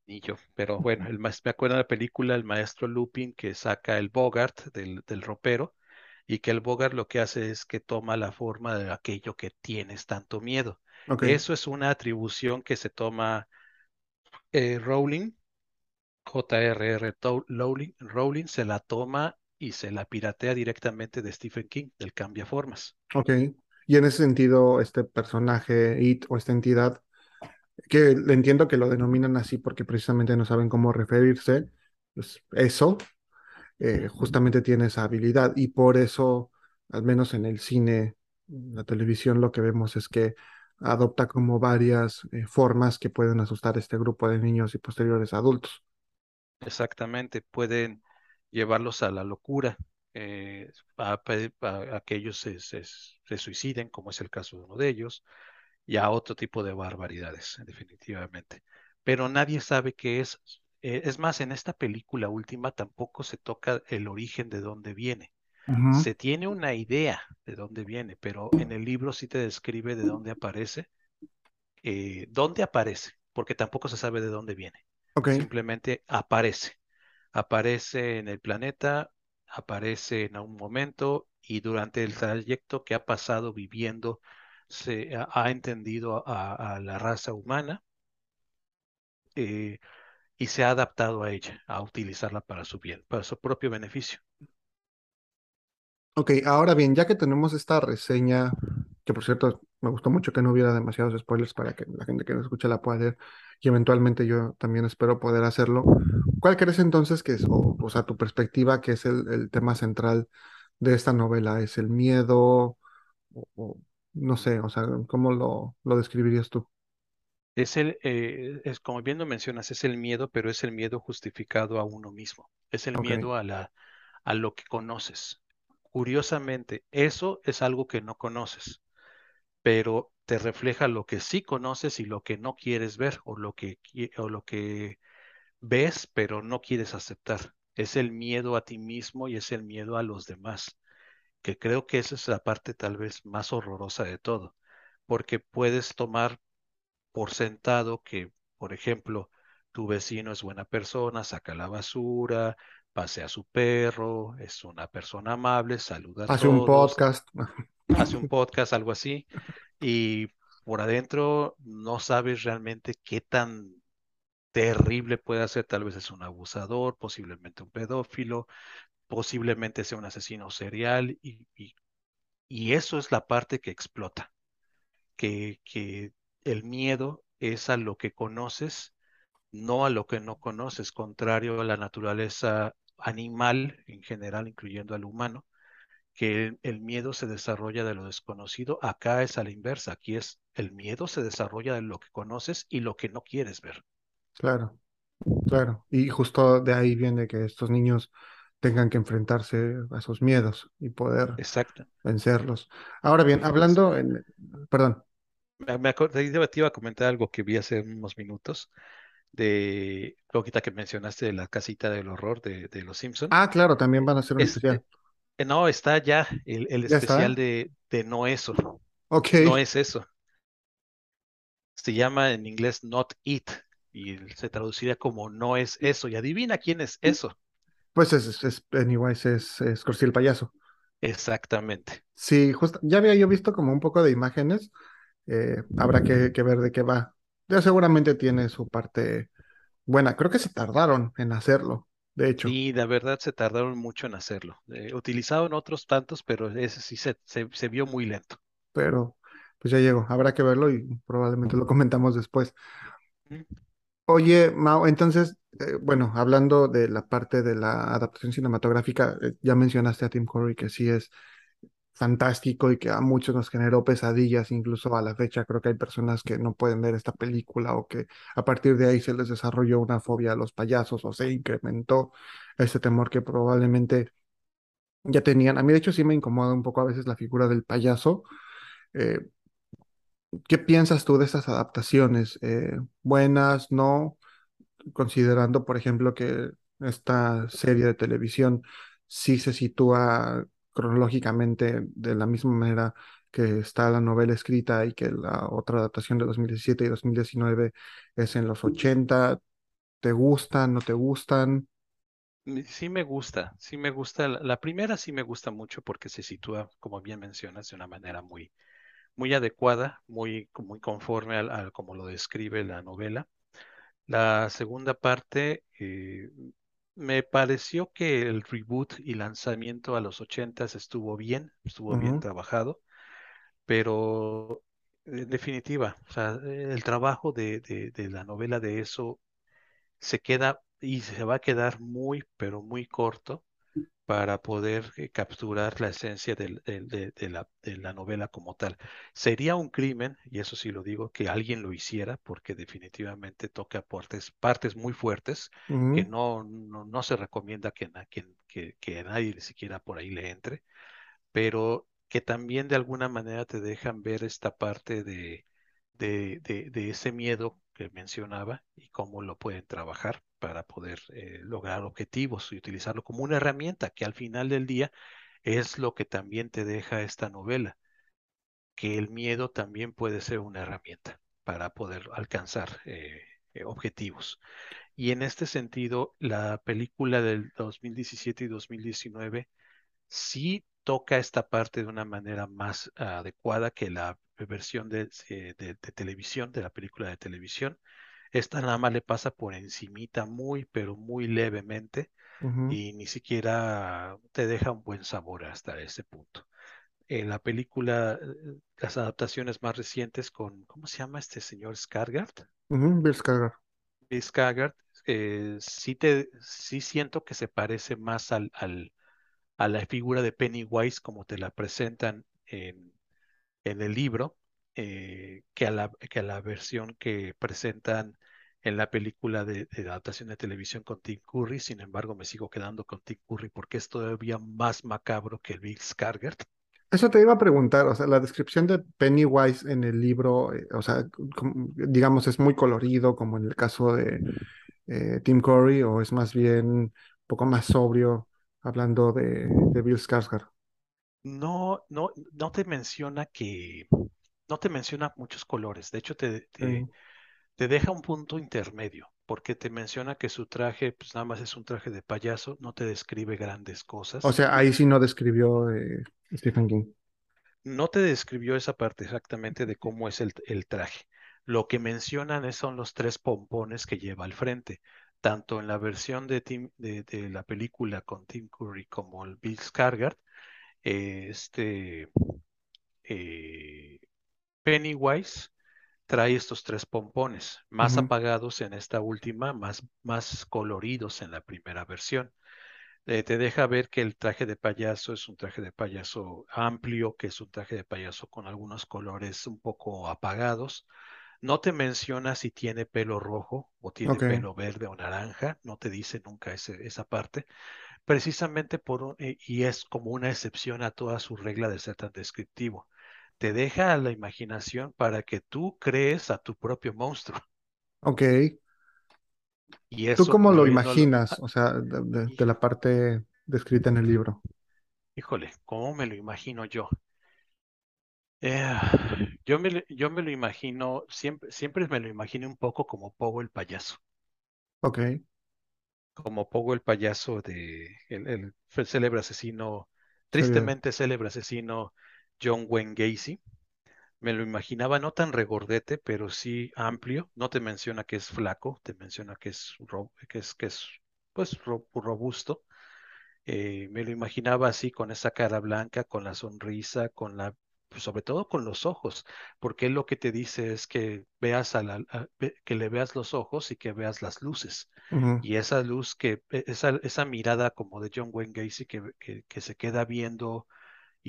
ni yo, pero bueno, el, me acuerdo de la película El maestro Lupin que saca el Bogart del, del ropero y que el Bogart lo que hace es que toma la forma de aquello que tienes tanto miedo. Eso es una atribución que se toma eh, Rowling, J.R.R. Rowling, Rowling se la toma y se la piratea directamente de Stephen King, del Cambiaformas. ok. Y en ese sentido, este personaje, It o esta entidad, que entiendo que lo denominan así porque precisamente no saben cómo referirse, pues eso eh, justamente tiene esa habilidad y por eso, al menos en el cine, la televisión, lo que vemos es que adopta como varias eh, formas que pueden asustar a este grupo de niños y posteriores adultos. Exactamente, pueden llevarlos a la locura, eh, a, a- a que ellos se, se- se suiciden, como es el caso de uno de ellos, y a otro tipo de barbaridades, definitivamente. Pero nadie sabe qué es. Eh, es más, en esta película última tampoco se toca el origen de dónde viene. Se tiene una idea de dónde viene, pero en el libro sí te describe de dónde aparece, eh, dónde aparece, porque tampoco se sabe de dónde viene. Simplemente aparece. Aparece en el planeta, aparece en un momento y durante el trayecto que ha pasado viviendo, se ha, ha entendido a, a la raza humana eh, y se ha adaptado a ella, a utilizarla para su bien, para su propio beneficio. ok. Ahora bien, ya que tenemos esta reseña, que por cierto me gustó mucho que no hubiera demasiados spoilers para que la gente que nos escuche la pueda leer y eventualmente yo también espero poder hacerlo. ¿Cuál crees entonces que es, o, sea, tu perspectiva, que es el, el tema central de esta novela? ¿Es el miedo? O, o no sé, o sea, ¿cómo lo, lo describirías tú? Es el, eh, es como bien lo mencionas, es el miedo, pero es el miedo justificado a uno mismo. Es el miedo a la, a lo que conoces. Curiosamente, eso es algo que no conoces, pero te refleja lo que sí conoces y lo que no quieres ver o lo que, o lo que ves, pero no quieres aceptar. Es el miedo a ti mismo y es el miedo a los demás, que creo que esa es la parte tal vez más horrorosa de todo, porque puedes tomar por sentado que, por ejemplo, tu vecino es buena persona, saca la basura, pasea a su perro, es una persona amable, saluda a Hace un podcast. hace un podcast, algo así, y por adentro no sabes realmente qué tan terrible puede ser, tal vez es un abusador, posiblemente un pedófilo, posiblemente sea un asesino serial, y, y, y eso es la parte que explota, que, que el miedo es a lo que conoces, no a lo que no conoces, contrario a la naturaleza animal en general, incluyendo al humano, que el, el, miedo se desarrolla de lo desconocido, acá es a la inversa, aquí es el miedo se desarrolla de lo que conoces y lo que no quieres ver. Claro, claro. Y justo de ahí viene que estos niños tengan que enfrentarse a esos miedos y poder Exacto. vencerlos. Ahora bien, hablando en... Perdón. Me, me acordé, te iba a comentar algo que vi hace unos minutos de lo que mencionaste de la casita del horror de, de Los Simpson. Ah, claro, también van a hacer un Es, especial. eh, no, está ya el, el ¿Ya especial está? de, de No Eso. Ok, No es eso. Se llama en inglés Not It y se traduciría como No es eso. Y adivina quién es eso. pues es, es, es Pennywise, es, es Corsi el payaso. Exactamente. Sí, justo, ya había yo visto como un poco de imágenes. Eh, habrá que, que ver de qué va. Ya seguramente tiene su parte buena. Creo que se tardaron en hacerlo, de hecho, Y la verdad se tardaron mucho en hacerlo. Eh, utilizaron otros tantos, pero ese sí se, se, se vio muy lento. pero pues ya llegó. Habrá que verlo y probablemente lo comentamos después. Oye, Mao, entonces, eh, bueno, hablando de la parte de la adaptación cinematográfica, eh, ya mencionaste a Tim Curry que sí es fantástico y que a muchos nos generó pesadillas, incluso a la fecha creo que hay personas que no pueden ver esta película o que a partir de ahí se les desarrolló una fobia a los payasos o se incrementó ese temor que probablemente ya tenían. A mí de hecho sí me incomoda un poco a veces la figura del payaso. Eh, ¿qué piensas tú de estas adaptaciones? Eh, ¿buenas, no? Considerando, por ejemplo, que esta serie de televisión sí se sitúa cronológicamente de la misma manera que está la novela escrita y que la otra adaptación de 2017 y 2019 es en los 80. ¿Te gustan, no te gustan? Mm, Sí me gusta, sí me gusta. La, la primera sí me gusta mucho porque se sitúa, como bien mencionas, de una manera muy, muy adecuada, muy, muy conforme al, al como lo describe la novela. La segunda parte, eh, me pareció que el reboot y lanzamiento a los ochentas estuvo bien, estuvo bien trabajado, pero en definitiva, o sea, el trabajo de, de, de la novela de eso se queda y se va a quedar muy, pero muy corto para poder eh, capturar la esencia del- del- de, de la, de la novela como tal. Sería un crimen, y eso sí lo digo, que alguien lo hiciera, porque definitivamente toca partes, partes muy fuertes que no, no, no se recomienda que, que, que, que nadie ni siquiera por ahí le entre, pero que también de alguna manera te dejan ver esta parte de, de, de, de ese miedo que mencionaba y cómo lo pueden trabajar para poder eh, lograr objetivos y utilizarlo como una herramienta que al final del día es lo que también te deja esta novela, que el miedo también puede ser una herramienta para poder alcanzar eh, eh, objetivos. Y en este sentido, la película del 2017 y 2019 sí toca esta parte de una manera más adecuada que la versión de televisión, de la película de televisión. Esta nada más le pasa por encimita muy, pero muy levemente y ni siquiera te deja un buen sabor hasta ese punto. En la película, eh, las adaptaciones más recientes con, ¿cómo se llama este señor Skarsgård? ujú, Bill Skarsgård. Bill Skarsgård, eh, sí, te, sí siento que se parece más al, al a la figura de Pennywise como te la presentan en, en el libro, eh, que, a la, que a la versión que presentan en la película de, de adaptación de televisión con Tim Curry. Sin embargo, me sigo quedando con Tim Curry porque es todavía más macabro que el Bill Skarsgård. Eso te iba a preguntar, o sea, la descripción de Pennywise en el libro, eh, o sea, como- digamos, es muy colorido, como en el caso de eh, Tim Curry, o es más bien un poco más sobrio, hablando de, de Bill Skarsgård. No, no, no te menciona que, no te menciona muchos colores. De hecho, te, te, te deja un punto intermedio, porque te menciona que su traje, pues nada más es un traje de payaso, no te describe grandes O cosas. sea, ahí sí no describió eh, Stephen King. No te describió esa parte exactamente de cómo es el, el traje. Lo que mencionan es- son los tres pompones que lleva al frente. Tanto en la versión de, Tim, de, de la película con Tim Curry como el Bill Skarsgård, eh, este eh, Pennywise trae estos tres pompones, más apagados en esta última, más, más coloridos en la primera versión. Eh, te deja ver que el traje de payaso es un traje de payaso amplio, que es un traje de payaso con algunos colores un poco apagados. No te menciona si tiene pelo rojo o tiene pelo verde o naranja, no te dice nunca ese- esa parte, precisamente por, eh, y es como una excepción a toda su regla de ser tan descriptivo. Te deja a la imaginación para que tú crees a tu propio monstruo. ok. Y ¿Tú eso cómo lo imaginas? O sea, de, de- de la parte descrita en el libro. híjole, ¿cómo me lo imagino yo? Eh, yo me, lo- yo me lo imagino, siempre, siempre me lo imagino un poco como Pogo el payaso, Ok, como Pogo el payaso de el, el célebre asesino, tristemente célebre asesino John Wayne Gacy. Me lo imaginaba no tan regordete, pero sí amplio. No te menciona que es flaco, te menciona que es, que es, que es pues ro- robusto. Eh, me lo imaginaba así, con esa cara blanca, con la sonrisa, con la, pues, sobre todo con los ojos, porque él lo que te dice es que veas a la, a- que le veas los ojos y que veas las luces. Ujú, Y esa luz que, e- esa, esa mirada como de John Wayne Gacy que, que, que se queda viendo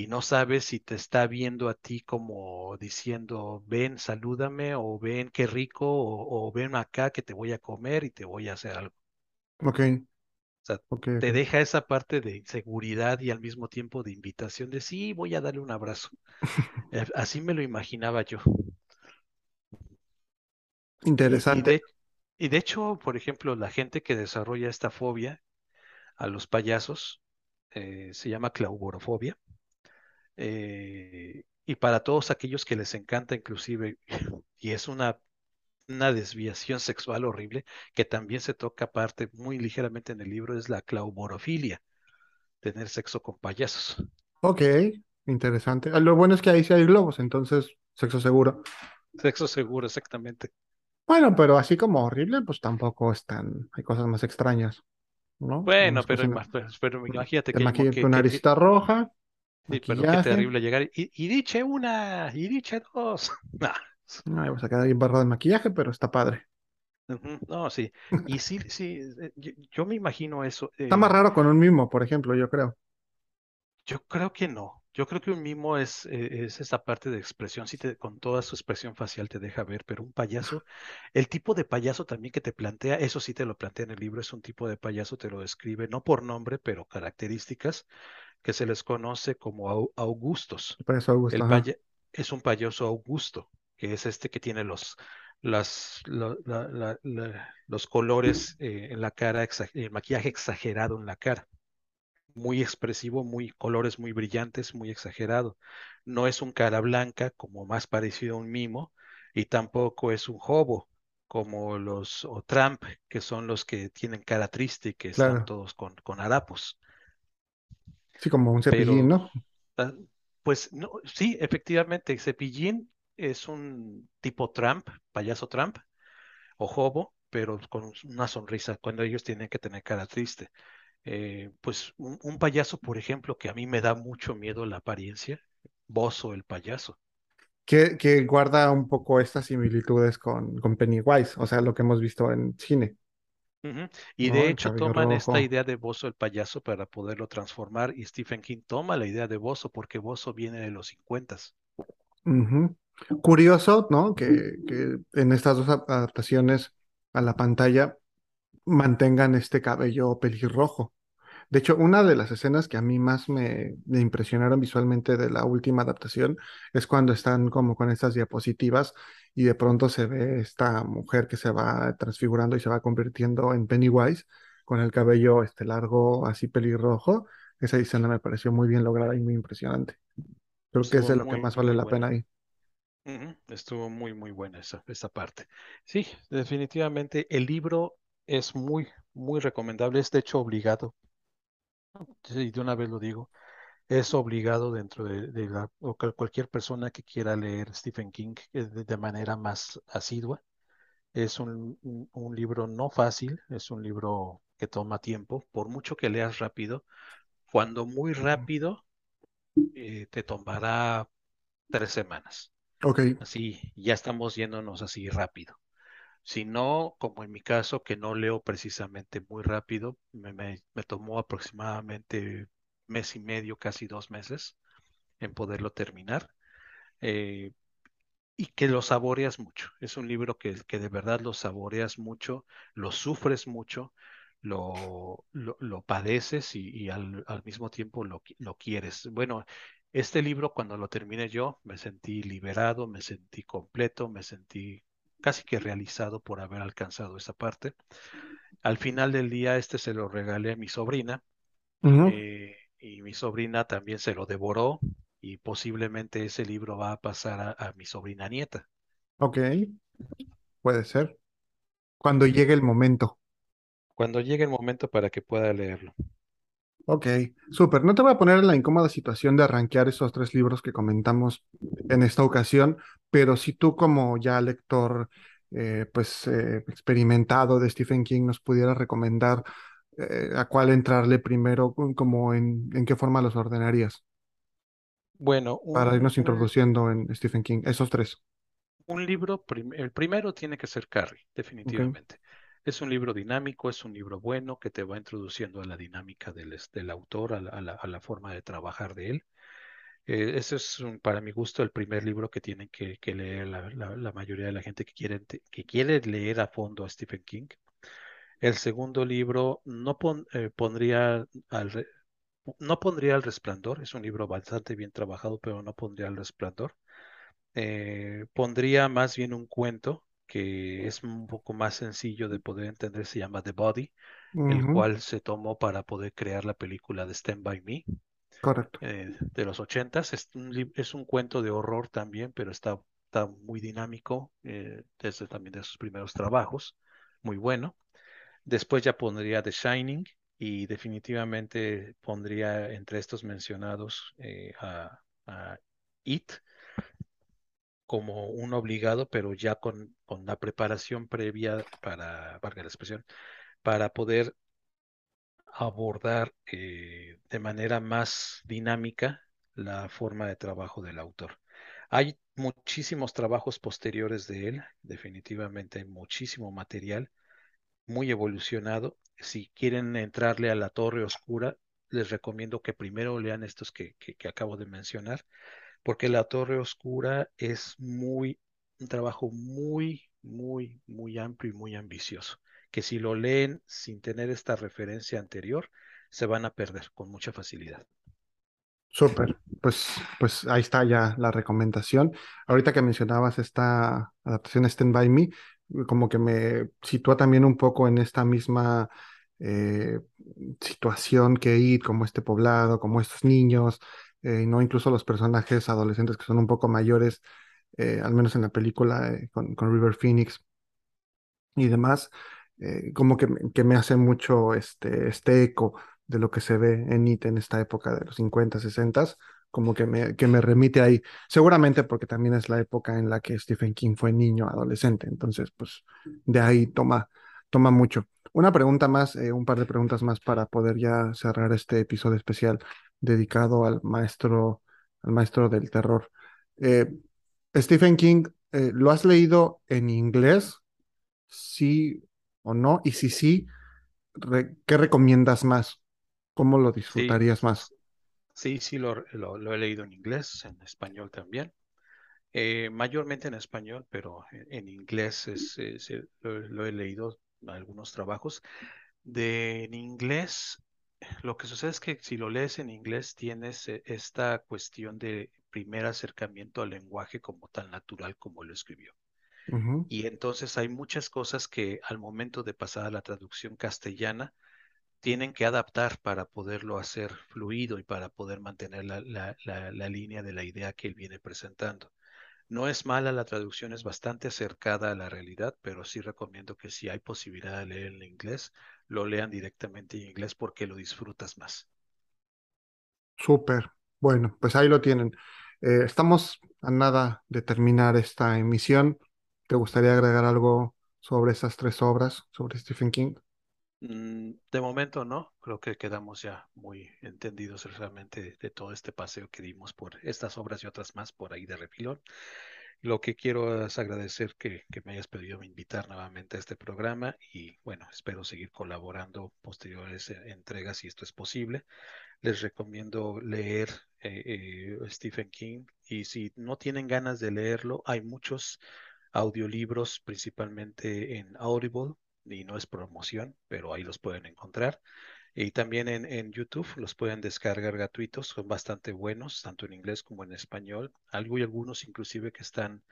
y no sabes si te está viendo a ti como diciendo, ven, salúdame, o ven, qué rico, o, o ven acá que te voy a comer y te voy a hacer algo. Ok, O sea, ok, te deja esa parte de inseguridad y al mismo tiempo de invitación de sí, voy a darle un abrazo. Eh, Así me lo imaginaba yo. Y Interesante. de, y de hecho, por ejemplo, la gente que desarrolla esta fobia a los payasos eh, se llama clauborofobia. Eh, y para todos aquellos que les encanta inclusive, y es una, una desviación sexual horrible, que también se toca parte muy ligeramente en el libro, es la clauborofilia, tener sexo con payasos. Ok, interesante. Ah, Lo bueno es que ahí sí hay globos, entonces sexo seguro. Sexo seguro, exactamente. Bueno, pero así como horrible, pues tampoco es tan... Hay cosas más extrañas, ¿no? Bueno, pero, pues, pero imagínate Te que, maquillas te- naricita roja, sí, pero qué terrible llegar y, y diche una, y diche dos. Nah. Ay, vas a quedar ahí embarrado de maquillaje, pero está padre. No, sí. Y sí, sí, eh, yo, yo me imagino eso. Está más eh, raro con un mimo, por ejemplo, yo creo. Yo creo que no. Yo creo que un mimo es, eh, es esa parte de expresión, sí te, con toda su expresión facial te deja ver, pero un payaso, el tipo de payaso también que te plantea, eso sí te lo plantea en el libro, es un tipo de payaso, te lo describe, no por nombre, pero características que se les conoce como au- augustos. Augusto, El paya- es un payaso augusto, que es este que tiene los, las, lo- la- la- la- los colores eh, en la cara, el maquillaje exagerado en la cara muy expresivo, muy colores muy brillantes, muy exagerado. No es un cara blanca como más parecido a un mimo y tampoco es un hobo como los o Trump, que son los que tienen cara triste y que están todos con, con harapos. Sí, como un cepillín, Pero, ¿no? pues no, sí, efectivamente, Cepillín es un tipo Trump, payaso Trump o hobo, pero con una sonrisa cuando ellos tienen que tener cara triste. eh, pues un, un payaso, por ejemplo, que a mí me da mucho miedo la apariencia, Bozo el payaso. Que, que guarda un poco estas similitudes con, con Pennywise, o sea, lo que hemos visto en cine, Y ¿no? de hecho toman esta idea de Bozo el payaso para poderlo transformar y Stephen King toma la idea de Bozo porque Bozo viene de los 50. Ujú. Curioso, ¿no? Que, que en estas dos adaptaciones a la pantalla mantengan este cabello pelirrojo. De hecho, una de las escenas que a mí más me, me impresionaron visualmente de la última adaptación es cuando están como con estas diapositivas y de pronto se ve esta mujer que se va transfigurando y se va convirtiendo en Pennywise con el cabello este largo, así pelirrojo. Esa escena me pareció muy bien lograda y muy impresionante. Creo que es de lo que más vale la pena ahí. Estuvo muy, muy buena esa, esa parte. Sí, definitivamente el libro es muy, muy recomendable. Es de hecho obligado. Sí, de una vez lo digo. Es obligado dentro de, de la, cualquier persona que quiera leer Stephen King eh, de, de manera más asidua. Es un, un, un libro no fácil, es un libro que toma tiempo, por mucho que leas rápido. Cuando muy rápido, eh, te tomará tres semanas. Ok. Así, ya estamos yéndonos así rápido. Si no, como en mi caso, que no leo precisamente muy rápido, me, me, me tomó aproximadamente mes y medio, casi dos meses en poderlo terminar. Eh, y que lo saboreas mucho. Es un libro que, que de verdad lo saboreas mucho, lo sufres mucho, lo, lo, lo padeces y, y al, al, mismo tiempo lo, lo quieres. Bueno, este libro cuando lo terminé yo me sentí liberado, me sentí completo, me sentí casi que realizado por haber alcanzado esa parte. Al final del día este se lo regalé a mi sobrina eh, y mi sobrina también se lo devoró y posiblemente ese libro va a pasar a, a mi sobrina nieta. Ok, puede ser. Cuando llegue el momento. Cuando llegue el momento para que pueda leerlo. Ok, súper. No te voy a poner en la incómoda situación de arranquear esos tres libros que comentamos en esta ocasión, pero si tú como ya lector, eh, pues eh, experimentado de Stephen King, nos pudieras recomendar eh, a cuál entrarle primero, como en, en qué forma los ordenarías Bueno, para un, irnos un, introduciendo en Stephen King, esos tres. un libro, prim- el primero tiene que ser Carrie, definitivamente. Es un libro dinámico, es un libro bueno que te va introduciendo a la dinámica del, del autor, a la, a la- forma de trabajar de él. Eh, ese es, para mi gusto, el primer libro que tienen que, que leer la, mayoría de la gente que que quiere leer a fondo a Stephen King. El segundo libro no eh, pondría al, no pondría El Resplandor, es un libro bastante bien trabajado, pero no pondría El Resplandor. Eh, pondría más bien un cuento que es un poco más sencillo de poder entender, se llama The Body, el cual se tomó para poder crear la película de Stand By Me Correcto. eh, de los ochentas. Es un, es un cuento de horror también, pero está, está muy dinámico, eh, desde también de sus primeros trabajos, muy bueno. Después ya pondría The Shining y definitivamente pondría entre estos mencionados eh, a, a It como un obligado, pero ya con, con la preparación previa para, valga la expresión, para poder abordar eh, de manera más dinámica la forma de trabajo del autor. Hay muchísimos trabajos posteriores de él, definitivamente hay muchísimo material muy evolucionado. Si quieren entrarle a la Torre Oscura, les recomiendo que primero lean estos que, que, que acabo de mencionar, porque la Torre Oscura es muy, un trabajo muy, muy, muy amplio y muy ambicioso, que si lo leen sin tener esta referencia anterior, se van a perder con mucha facilidad. Súper, pues, pues ahí está ya la recomendación. Ahorita que mencionabas esta adaptación Stand By Me, como que me sitúa también un poco en esta misma eh, situación que ir, como este poblado, como estos niños, eh, no incluso los personajes adolescentes que son un poco mayores, eh, al menos en la película eh, con, con River Phoenix y demás, eh, como que, que me hace mucho este, este eco de lo que se ve en IT en esta época de los 50, 60, como que me, que me remite ahí, seguramente porque también es la época en la que Stephen King fue niño, adolescente, entonces pues de ahí toma, toma mucho. Una pregunta más, un par de preguntas más para poder ya cerrar este episodio especial dedicado al maestro, al maestro del terror. Eh, Stephen King, eh, ¿lo has leído en inglés? sí o no, y si sí, re- ¿qué recomiendas más? ¿Cómo lo Sí, disfrutarías más? sí, sí, lo, lo, lo he leído en inglés, en español también. Eh, mayormente en español, pero en, inglés es, lo, he leído algunos trabajos. De en inglés, lo que sucede es que si lo lees en inglés tienes eh, esta cuestión de primer acercamiento al lenguaje como tan natural como lo escribió. Y entonces hay muchas cosas que al momento de pasar a la traducción castellana tienen que adaptar para poderlo hacer fluido y para poder mantener la, la línea de la idea que él viene presentando. No es mala la traducción, es bastante acercada a la realidad, pero sí recomiendo que si hay posibilidad de leer en inglés, lo lean directamente en inglés porque lo disfrutas más. Súper. Bueno, pues ahí lo tienen. Eh, estamos a nada de terminar esta emisión. ¿Te gustaría agregar algo sobre esas tres obras, sobre Stephen King? Mm, de momento no, creo que quedamos ya muy entendidos realmente de todo este paseo que dimos por estas obras y otras más por ahí de refilón. Lo que quiero es agradecer que, me hayas pedido invitar nuevamente a este programa y bueno, espero seguir colaborando posteriores eh, entregas si esto es posible. Les recomiendo leer eh, eh, Stephen King y si no tienen ganas de leerlo, hay muchos audiolibros principalmente en Audible y no es promoción, pero ahí los pueden encontrar. Y también en, YouTube los pueden descargar gratuitos, son bastante buenos, tanto en inglés como en español. Algo y algunos inclusive que están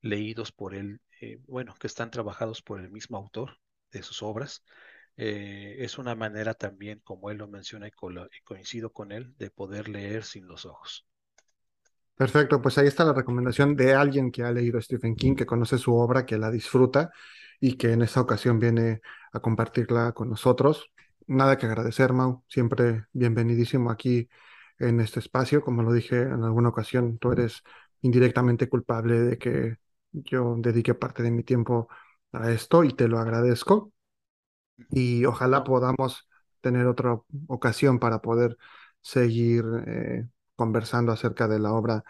leídos por él, eh, bueno, que están trabajados por el mismo autor de sus obras. Eh, es una manera también, como él lo menciona y, y coincido con él, de poder leer sin los ojos. Perfecto, pues ahí está la recomendación de alguien que ha leído Stephen King, que conoce su obra, que la disfruta y que en esta ocasión viene a compartirla con nosotros. Nada que agradecer, Mau, siempre bienvenidísimo aquí en este espacio. Como lo dije en alguna ocasión, tú eres indirectamente culpable de que yo dedique parte de mi tiempo a esto y te lo agradezco. Y ojalá podamos tener otra ocasión para poder seguir eh, conversando acerca de la obra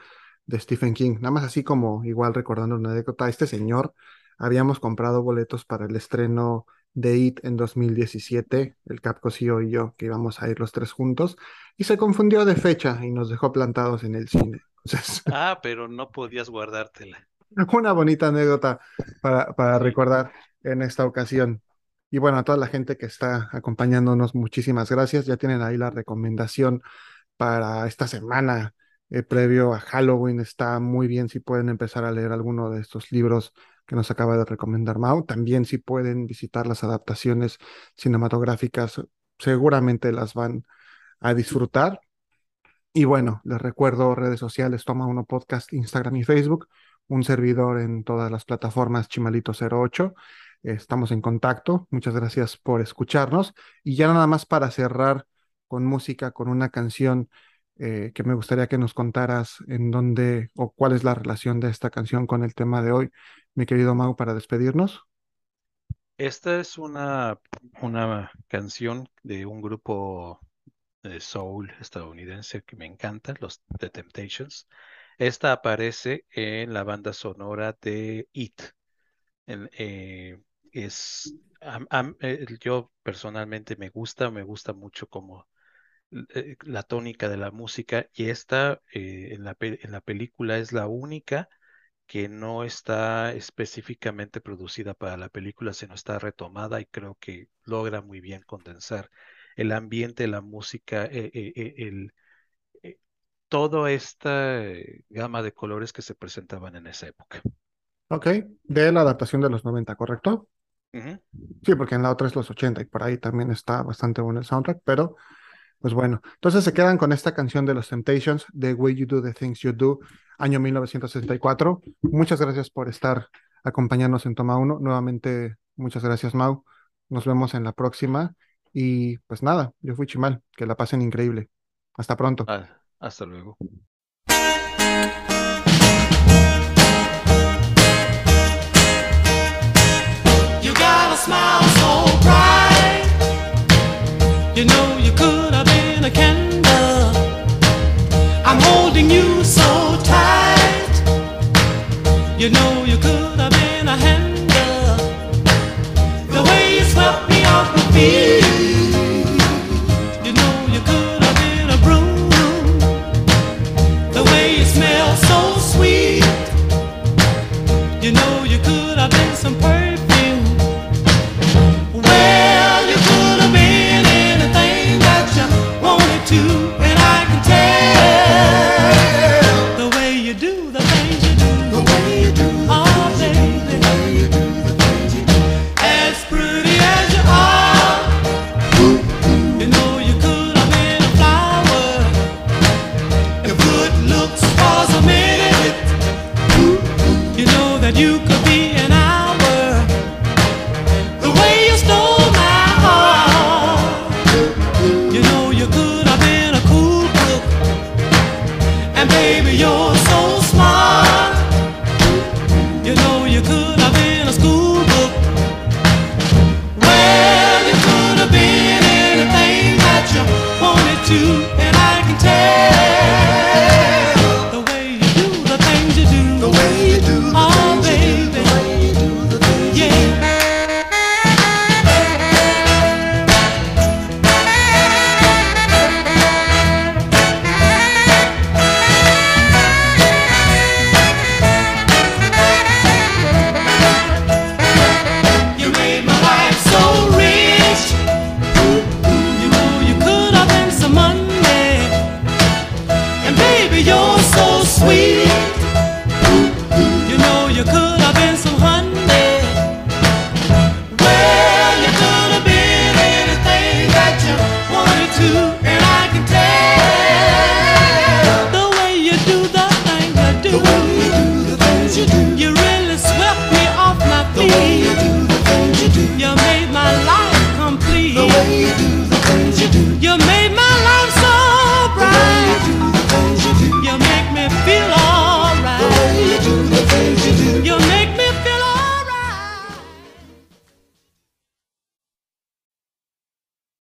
de Stephen King. Nada más así como igual recordando una anécdota, este señor habíamos comprado boletos para el estreno de It en 2017, el Capcosio y yo, que íbamos a ir los tres juntos, y se confundió de fecha y nos dejó plantados en el cine. ah, pero no podías guardártela. Una bonita anécdota para, para recordar en esta ocasión. Y bueno, a toda la gente que está acompañándonos, muchísimas gracias. Ya tienen ahí la recomendación para esta semana eh, previo a Halloween. Está muy bien si pueden empezar a leer alguno de estos libros que nos acaba de recomendar Mao. También si pueden visitar las adaptaciones cinematográficas, seguramente las van a disfrutar. Y bueno, les recuerdo redes sociales, Toma Uno Podcast, Instagram y Facebook, un servidor en todas las plataformas Chimalito08. Estamos en contacto. Muchas gracias por escucharnos. Y ya nada más para cerrar con música, con una canción eh, que me gustaría que nos contaras en dónde o cuál es la relación de esta canción con el tema de hoy, mi querido Mau, para despedirnos. Esta es una, una canción de un grupo de soul estadounidense que me encanta, los The Temptations. Esta aparece en la banda sonora de It. Eh, es, eh, yo personalmente me gusta, me gusta mucho como eh, la tónica de la música y esta en, la, en la película es la única que no está específicamente producida para la película, sino está retomada y creo que logra muy bien condensar el ambiente, la música, eh, el, toda esta gama de colores que se presentaban en esa época. Ok, de la adaptación de los 90, ¿correcto? Sí, porque en la otra es los 80 y por ahí también está bastante bueno el soundtrack, pero pues bueno, entonces se quedan con esta canción de los Temptations, The Way You Do the Things You Do, año 1964. Muchas gracias por estar acompañándonos en Toma 1. Nuevamente, muchas gracias, Mau. Nos vemos en la próxima. Y pues nada, yo fui Chimal. Que la pasen increíble. Hasta pronto. Ah, hasta luego. You got a smile loving you.